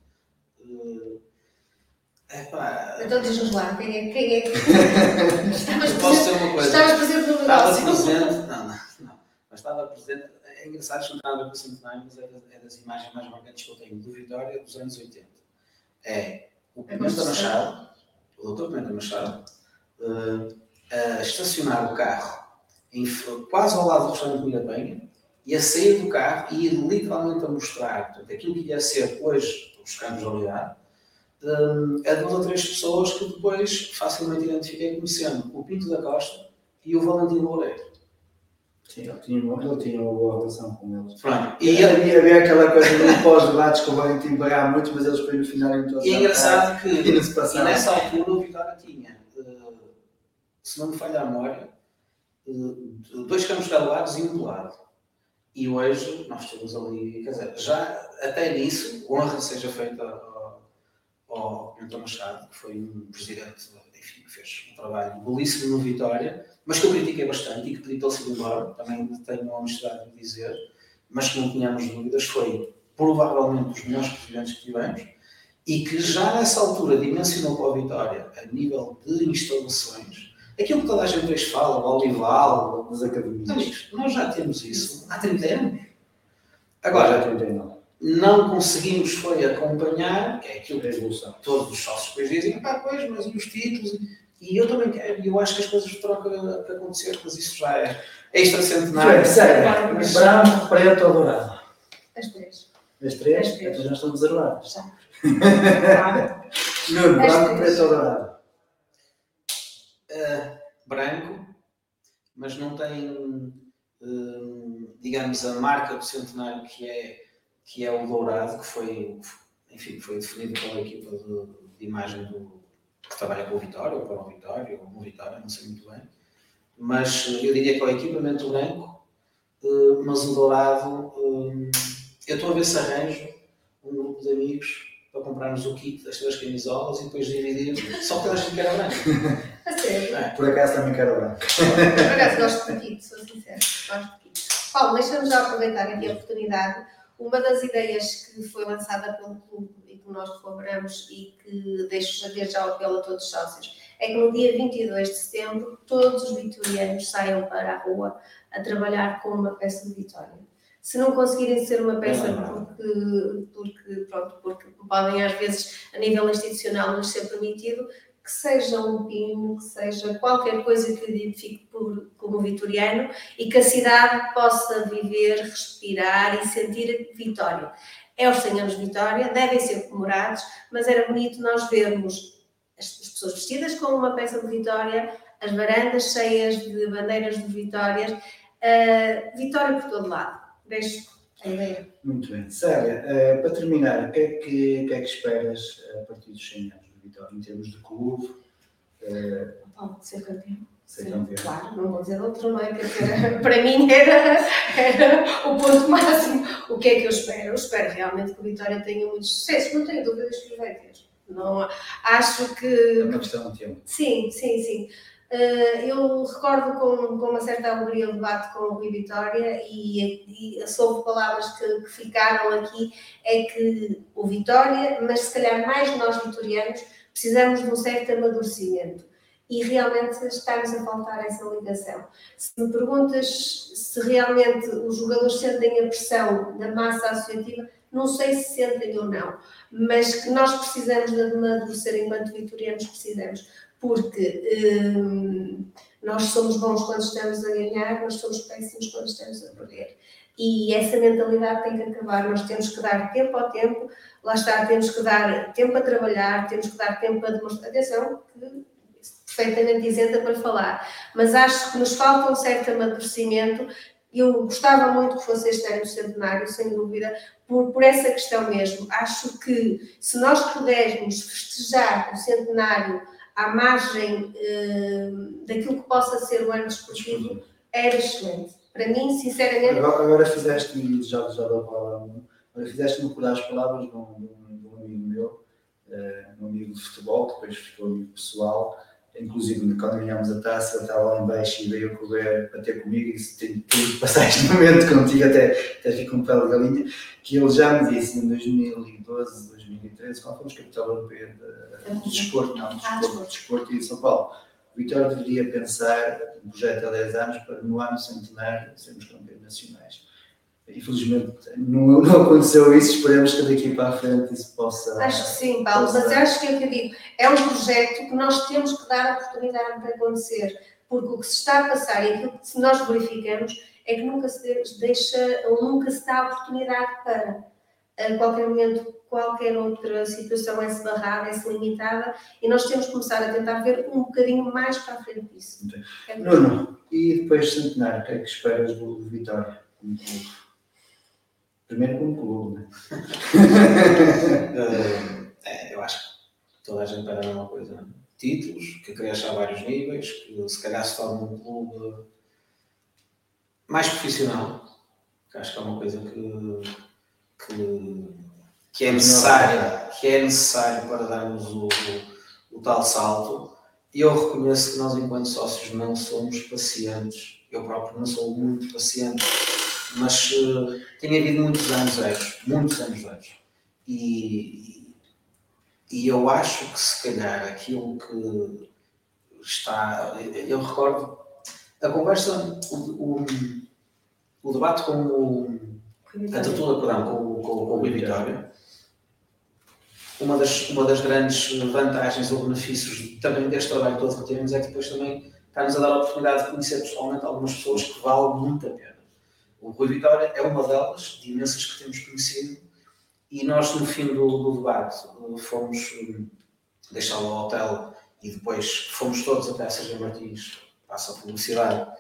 É epá, Então diz-nos lá, quem é, quem é que. Estavas posso dizer uma coisa. estavas presente no Estava presente, não, não, não, mas estava presente, é engraçado, isto não tem nada a ver com centenário, mas é das, é das imagens mais marcantes que eu tenho do Vitória dos anos 80. É o Pimenta construção. Machado, o doutor Pimenta Machado, eh, a estacionar o carro em quase ao lado do restaurante Mirapenha e a sair do carro e ir literalmente a mostrar portanto, aquilo que ia ser hoje os campos da unidade eh, a duas ou três pessoas que depois facilmente identifiquei como sendo o Pinto da Costa e o Valentim Loureiro. Sim, ele tinha, uma- ele tinha uma boa relação com eles. Pronto. E ele- havia, aquela coisa de pós-debates que o Valentim pagar muito, mas eles depois no final todos e é engraçado que E nessa altura o Vitória tinha, eh, se não me falha a memória, eh, dois campos graduados e um do lado. E hoje nós temos ali, quer dizer, já até nisso, honra seja feita ao, ao Machado, que foi um presidente, enfim, fez um trabalho belíssimo no Vitória, mas que eu critiquei bastante e que pedi para ele embora, também tenho a honestidade de dizer, mas que não tínhamos dúvidas, foi provavelmente dos melhores presidentes que tivemos e que já nessa altura dimensionou para a Vitória a nível de instalações, aquilo que toda a gente hoje fala, o Olival, das academias. amigos, nós já temos isso há 30 anos. Agora, Agora, 39. não conseguimos foi acompanhar, que é aquilo A que evolução. todos os sócios depois dizem, pá, pois, mas e os títulos? E eu também quero, e eu acho que as coisas terão que, que acontecer, mas isso já é extracentenário. Sério, branco, preto ou dourado? As três. As três? As três. Então já estão reservadas. Já. Nuno, branco, preto ou dourado? Uh, branco, mas não tem, hum, digamos, a marca do centenário que é, que é o dourado, que foi, enfim, foi definido pela equipa de, de imagem do, que trabalha com o Vitória, ou para o Vitória, ou no Vitória, não sei muito bem. Mas uh, eu diria que é o equipamento branco, uh, mas o dourado, eu estou a ver se arranjo um grupo de amigos para comprarmos o kit das três camisolas e depois dividir, só que a gente que ser. Por acaso também quero branco. Por acaso gosto de Quito, sou sincera. Gosto de Quito. Paulo, deixa-me já aproveitar aqui a oportunidade. Uma das ideias que foi lançada pelo clube e que nós colaboramos e que deixo desde já o apelo a todos os sócios é que no dia 22 de setembro todos os vitorianos saiam para a rua a trabalhar com uma peça de vitória. Se não conseguirem ser uma peça porque, porque, pronto, porque podem às vezes a nível institucional não ser permitido, que seja um pino, que seja qualquer coisa que identifique por, como vitoriano e que a cidade possa viver, respirar e sentir vitória. É os 100 anos de Vitória, devem ser comemorados, mas era bonito nós vermos as, as pessoas vestidas com uma peça de Vitória, as varandas cheias de bandeiras de Vitórias, uh, Vitória por todo lado. Deixo a ideia. Muito bem. Célia, uh, para terminar, o que, é que, que, é que esperas a partir dos 100 anos Vitória, em termos de clube? Uh, oh, ser campeão. Ser campeão. Claro, não vou dizer outro, não é? Quer dizer, para mim era, era o ponto máximo. O que é que eu espero? Eu espero realmente que o Vitória tenha muito sucesso, não tenho dúvidas que vai ter. Não, acho que. É uma questão de tempo. Sim, sim, sim. Uh, eu recordo com, com uma certa alegria o debate com o Rui Vitória e, e soube palavras que, que, ficaram aqui, é que o Vitória, mas se calhar mais nós vitorianos, precisamos de um certo amadurecimento e realmente está-nos a faltar essa ligação. Se me perguntas se realmente os jogadores sentem a pressão da massa associativa, não sei se sentem ou não, mas que nós precisamos de amadurecer enquanto vitorianos, precisamos, porque hum, nós somos bons quando estamos a ganhar, mas somos péssimos quando estamos a perder. E essa mentalidade tem que acabar. Nós temos que dar tempo ao tempo, lá está, temos que dar tempo a trabalhar, temos que dar tempo a demonstrar. Atenção, que perfeitamente isenta para falar, mas acho que nos falta um certo amadurecimento eu gostava muito que fosse este ano centenário, sem dúvida, por, por essa questão mesmo. Acho que se nós pudermos festejar o centenário à margem eh, daquilo que possa ser o ano desportivo, era excelente. Para mim, sinceramente. Agora, agora fizeste-me, já, já dou a palavra, agora fizeste-me recordar as palavras de um, um amigo meu, uh, um amigo de futebol, que depois ficou amigo pessoal inclusive quando ganhámos a taça, estava lá embaixo e veio correr ter comigo e disse, tenho que passar este momento contigo, até, até fico um pelo de galinha, que ele já me disse em 2012, 2013, quando fomos capital europeia de, de desporto, não, de desporto, de desporto e de São Paulo, o Vitória deveria pensar um projeto há 10 anos para no ano centenário sermos campeões nacionais. Infelizmente não, não, aconteceu isso, esperemos que daqui para a frente isso possa. Acho que sim, Paulo, possa... mas acho que é o que eu digo, é um projeto que nós temos que dar a oportunidade de acontecer, porque o que se está a passar e aquilo que nós verificamos é que nunca se deixa ou nunca se dá a oportunidade para a qualquer momento qualquer outra situação é-se barrada, é-se limitada e nós temos que começar a tentar ver um bocadinho mais para a frente disso. Nuno, e depois centenário, o que é que esperas do Vitória? Primeiro como clube, né? é, eu acho que toda a gente espera a mesma coisa. Né? Títulos, que cresça a vários níveis, que se calhar se torne um clube mais profissional, que acho que é uma coisa que, que, que é necessária, que é necessário para darmos o, o, o tal salto. E eu reconheço que nós, enquanto sócios, não somos pacientes. Eu próprio não sou muito paciente mas uh, tem havido muitos anos zero, muitos anos zero. E, e eu acho que se calhar aquilo que está. Eu recordo a conversa, o, o, o debate com o. A tertúlia, perdão, com, com, com o Rui Vitória. Uma das, uma das grandes vantagens ou benefícios também deste trabalho todo que temos é que depois também está-nos a dar a oportunidade de conhecer pessoalmente algumas pessoas que valem muito a pena o Rui Vitória é uma delas, de imensas que temos conhecido, e nós, no fim do, do debate, fomos um, deixá-lo ao hotel e depois fomos todos até a Sérgio Martins, passa a publicidade.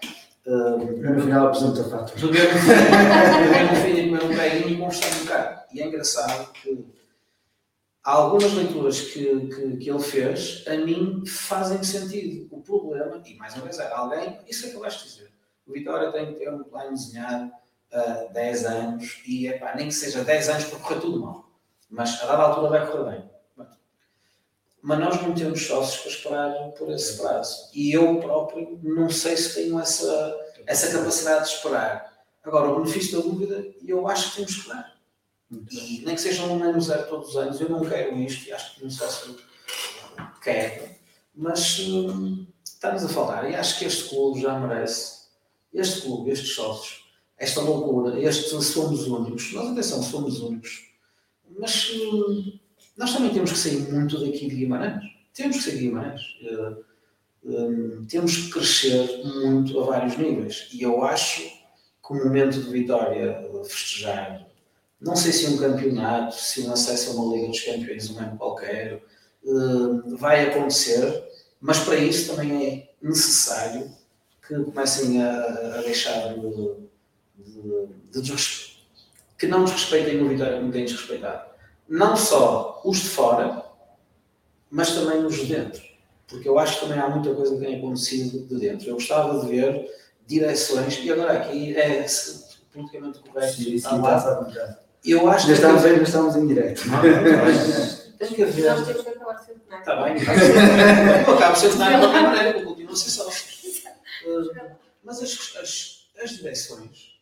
Um, no final apresenta a fato. Beber um vinho, comer um peguinho e conversar um bocado. E é engraçado que algumas leituras que, que, que, ele fez, a mim fazem sentido. O problema, e mais uma vez, é alguém, isso é que eu gosto de dizer o Vitória tem que ter um plano desenhado a uh, 10 anos e epá, nem que seja 10 anos para correr tudo mal. Mas a dada altura vai correr bem. mas nós não temos sócios para esperar por esse prazo. E eu próprio não sei se tenho essa, essa capacidade de esperar. Agora, o benefício da dúvida, eu acho que temos que dar. Nem que seja um ano zero todos os anos, eu não quero isto e acho que um sócio quer, mas hum, está-nos a faltar. E acho que este clube já merece, este clube, estes sócios, esta loucura, este somos únicos. Nós, atenção, somos únicos. Mas hum, nós também temos que sair muito daqui de Guimarães. Temos que sair de Guimarães. Uh, um, temos que crescer muito a vários níveis. E eu acho que o momento de vitória, de festejar, não sei se um campeonato, se um acesso a uma Liga dos Campeões, um ano qualquer, uh, vai acontecer, mas para isso também é necessário que comecem a, a deixar de, de, de, que não desrespeitem o Vitória como têm desrespeitado não só os de fora, mas também os de dentro. Porque eu acho que também há muita coisa que tem acontecido de dentro. Eu gostava de ver direções, e agora aqui é politicamente correto. Sim, sim, está eu acho que. Estamos, ainda estamos em direto. Não, não, tem que haver. Nós temos que acabar centenário. Está bem, eu acabo centenário de qualquer maneira, eu continuo a ser sócio. Mas as, as, as direções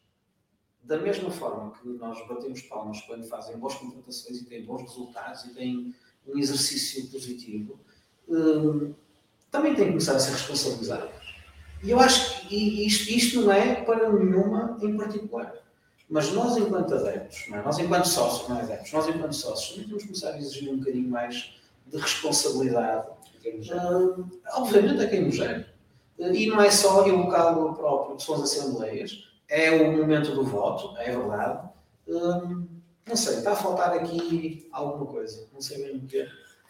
da mesma forma que nós batemos palmas quando fazem boas contratações e têm bons resultados e têm um exercício positivo, hum, também têm que começar a ser responsabilizados. E eu acho que isto, isto não é para nenhuma em particular. Mas nós, enquanto adeptos, é? nós, enquanto sócios, não é adeptos, nós, enquanto sócios, também temos que começar a exigir um bocadinho mais de responsabilidade. Uh, obviamente, a quem nos gera. Uh, e não é só eu, o cargo próprio, que são as assembleias, é o momento do voto, é verdade. Hum, não sei, está a faltar aqui alguma coisa, não sei bem o que é.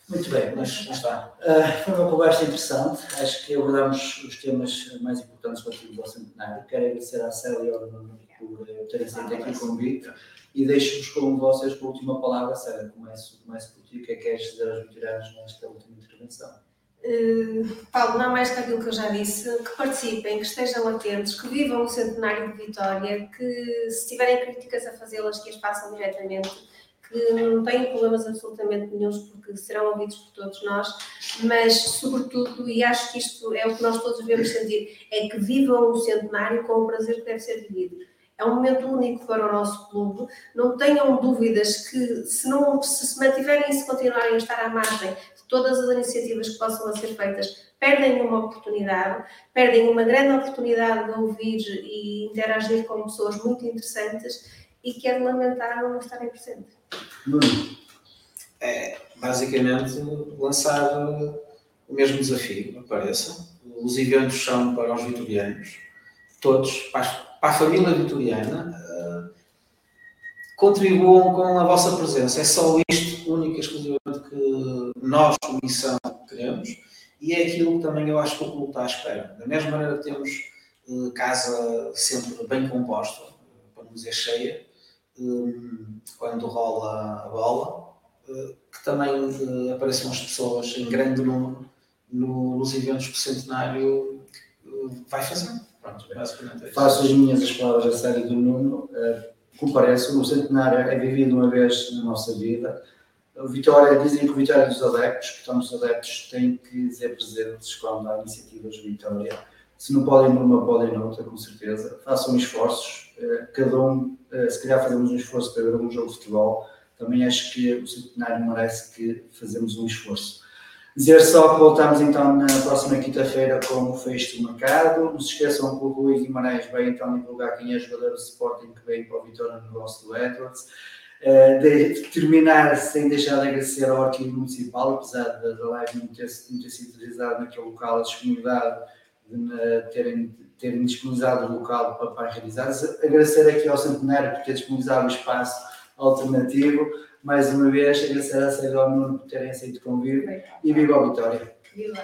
Muito bem, mas não está. Uh, foi uma conversa interessante. Acho que abordamos os temas mais importantes relativos ao centenário. Quero agradecer à Célia por terem aceito aqui o convite e deixo-vos com vocês com a última palavra. Célia, começo, começo por ti. O que é que queres dizer aos veteranos nesta última intervenção? Uh, Paulo, não mais que aquilo que eu já disse, que participem, que estejam atentos, que vivam o centenário de Vitória, que se tiverem críticas a fazê-las, que as façam diretamente, que não têm problemas absolutamente nenhums, porque serão ouvidos por todos nós, mas, sobretudo, e acho que isto é o que nós todos devemos sentir, é que vivam o centenário com o prazer que deve ser vivido. É um momento único para o nosso clube. Não tenham dúvidas que, se, não, se se mantiverem e se continuarem a estar à margem todas as iniciativas que possam ser feitas perdem uma oportunidade, perdem uma grande oportunidade de ouvir e interagir com pessoas muito interessantes e que é de lamentar não estarem presentes. É, basicamente, lançar o mesmo desafio, apareça. Os eventos são para os vitorianos, todos, para, a família vitoriana, uh, contribuam com a vossa presença. É só isto, única e exclusivamente, que nós, comissão, queremos e é aquilo que também eu acho que o clube está à espera. Da mesma maneira que temos uh, casa sempre bem composta, para não dizer cheia, quando rola a bola, uh, que também uh, apareçam as pessoas em grande número no, nos eventos que o Centenário vai fazer. Pronto, é Faço as minhas as palavras a série do Nuno. compareço, o Centenário é vivido uma vez na nossa vida Vitória, dizem que Vitória é dos adeptos, portanto os adeptos têm que ser presentes quando há iniciativas de Vitória. Se não podem numa, podem noutra, com certeza. Façam esforços, eh, cada um, eh, se calhar fazemos um esforço para ver um jogo de futebol, também acho que o centenário merece que fazemos um esforço. Dizer só que voltamos então na próxima quinta-feira com o fecho do mercado. Não se esqueçam que o Rui Guimarães vai então divulgar quem é jogador do Sporting que vem para o Vitória no negócio do Edwards. Uh, de terminar sem deixar de agradecer ao arquivo municipal, apesar da, live não ter, não ter sido utilizada naquele local, a disponibilidade de terem, terem disponibilizado o local para, para realizar. Agradecer aqui ao Centenário por ter disponibilizado o espaço alternativo. Mais uma vez, agradecer à Nuno por terem aceito o convite e viva a Vitória! Viva!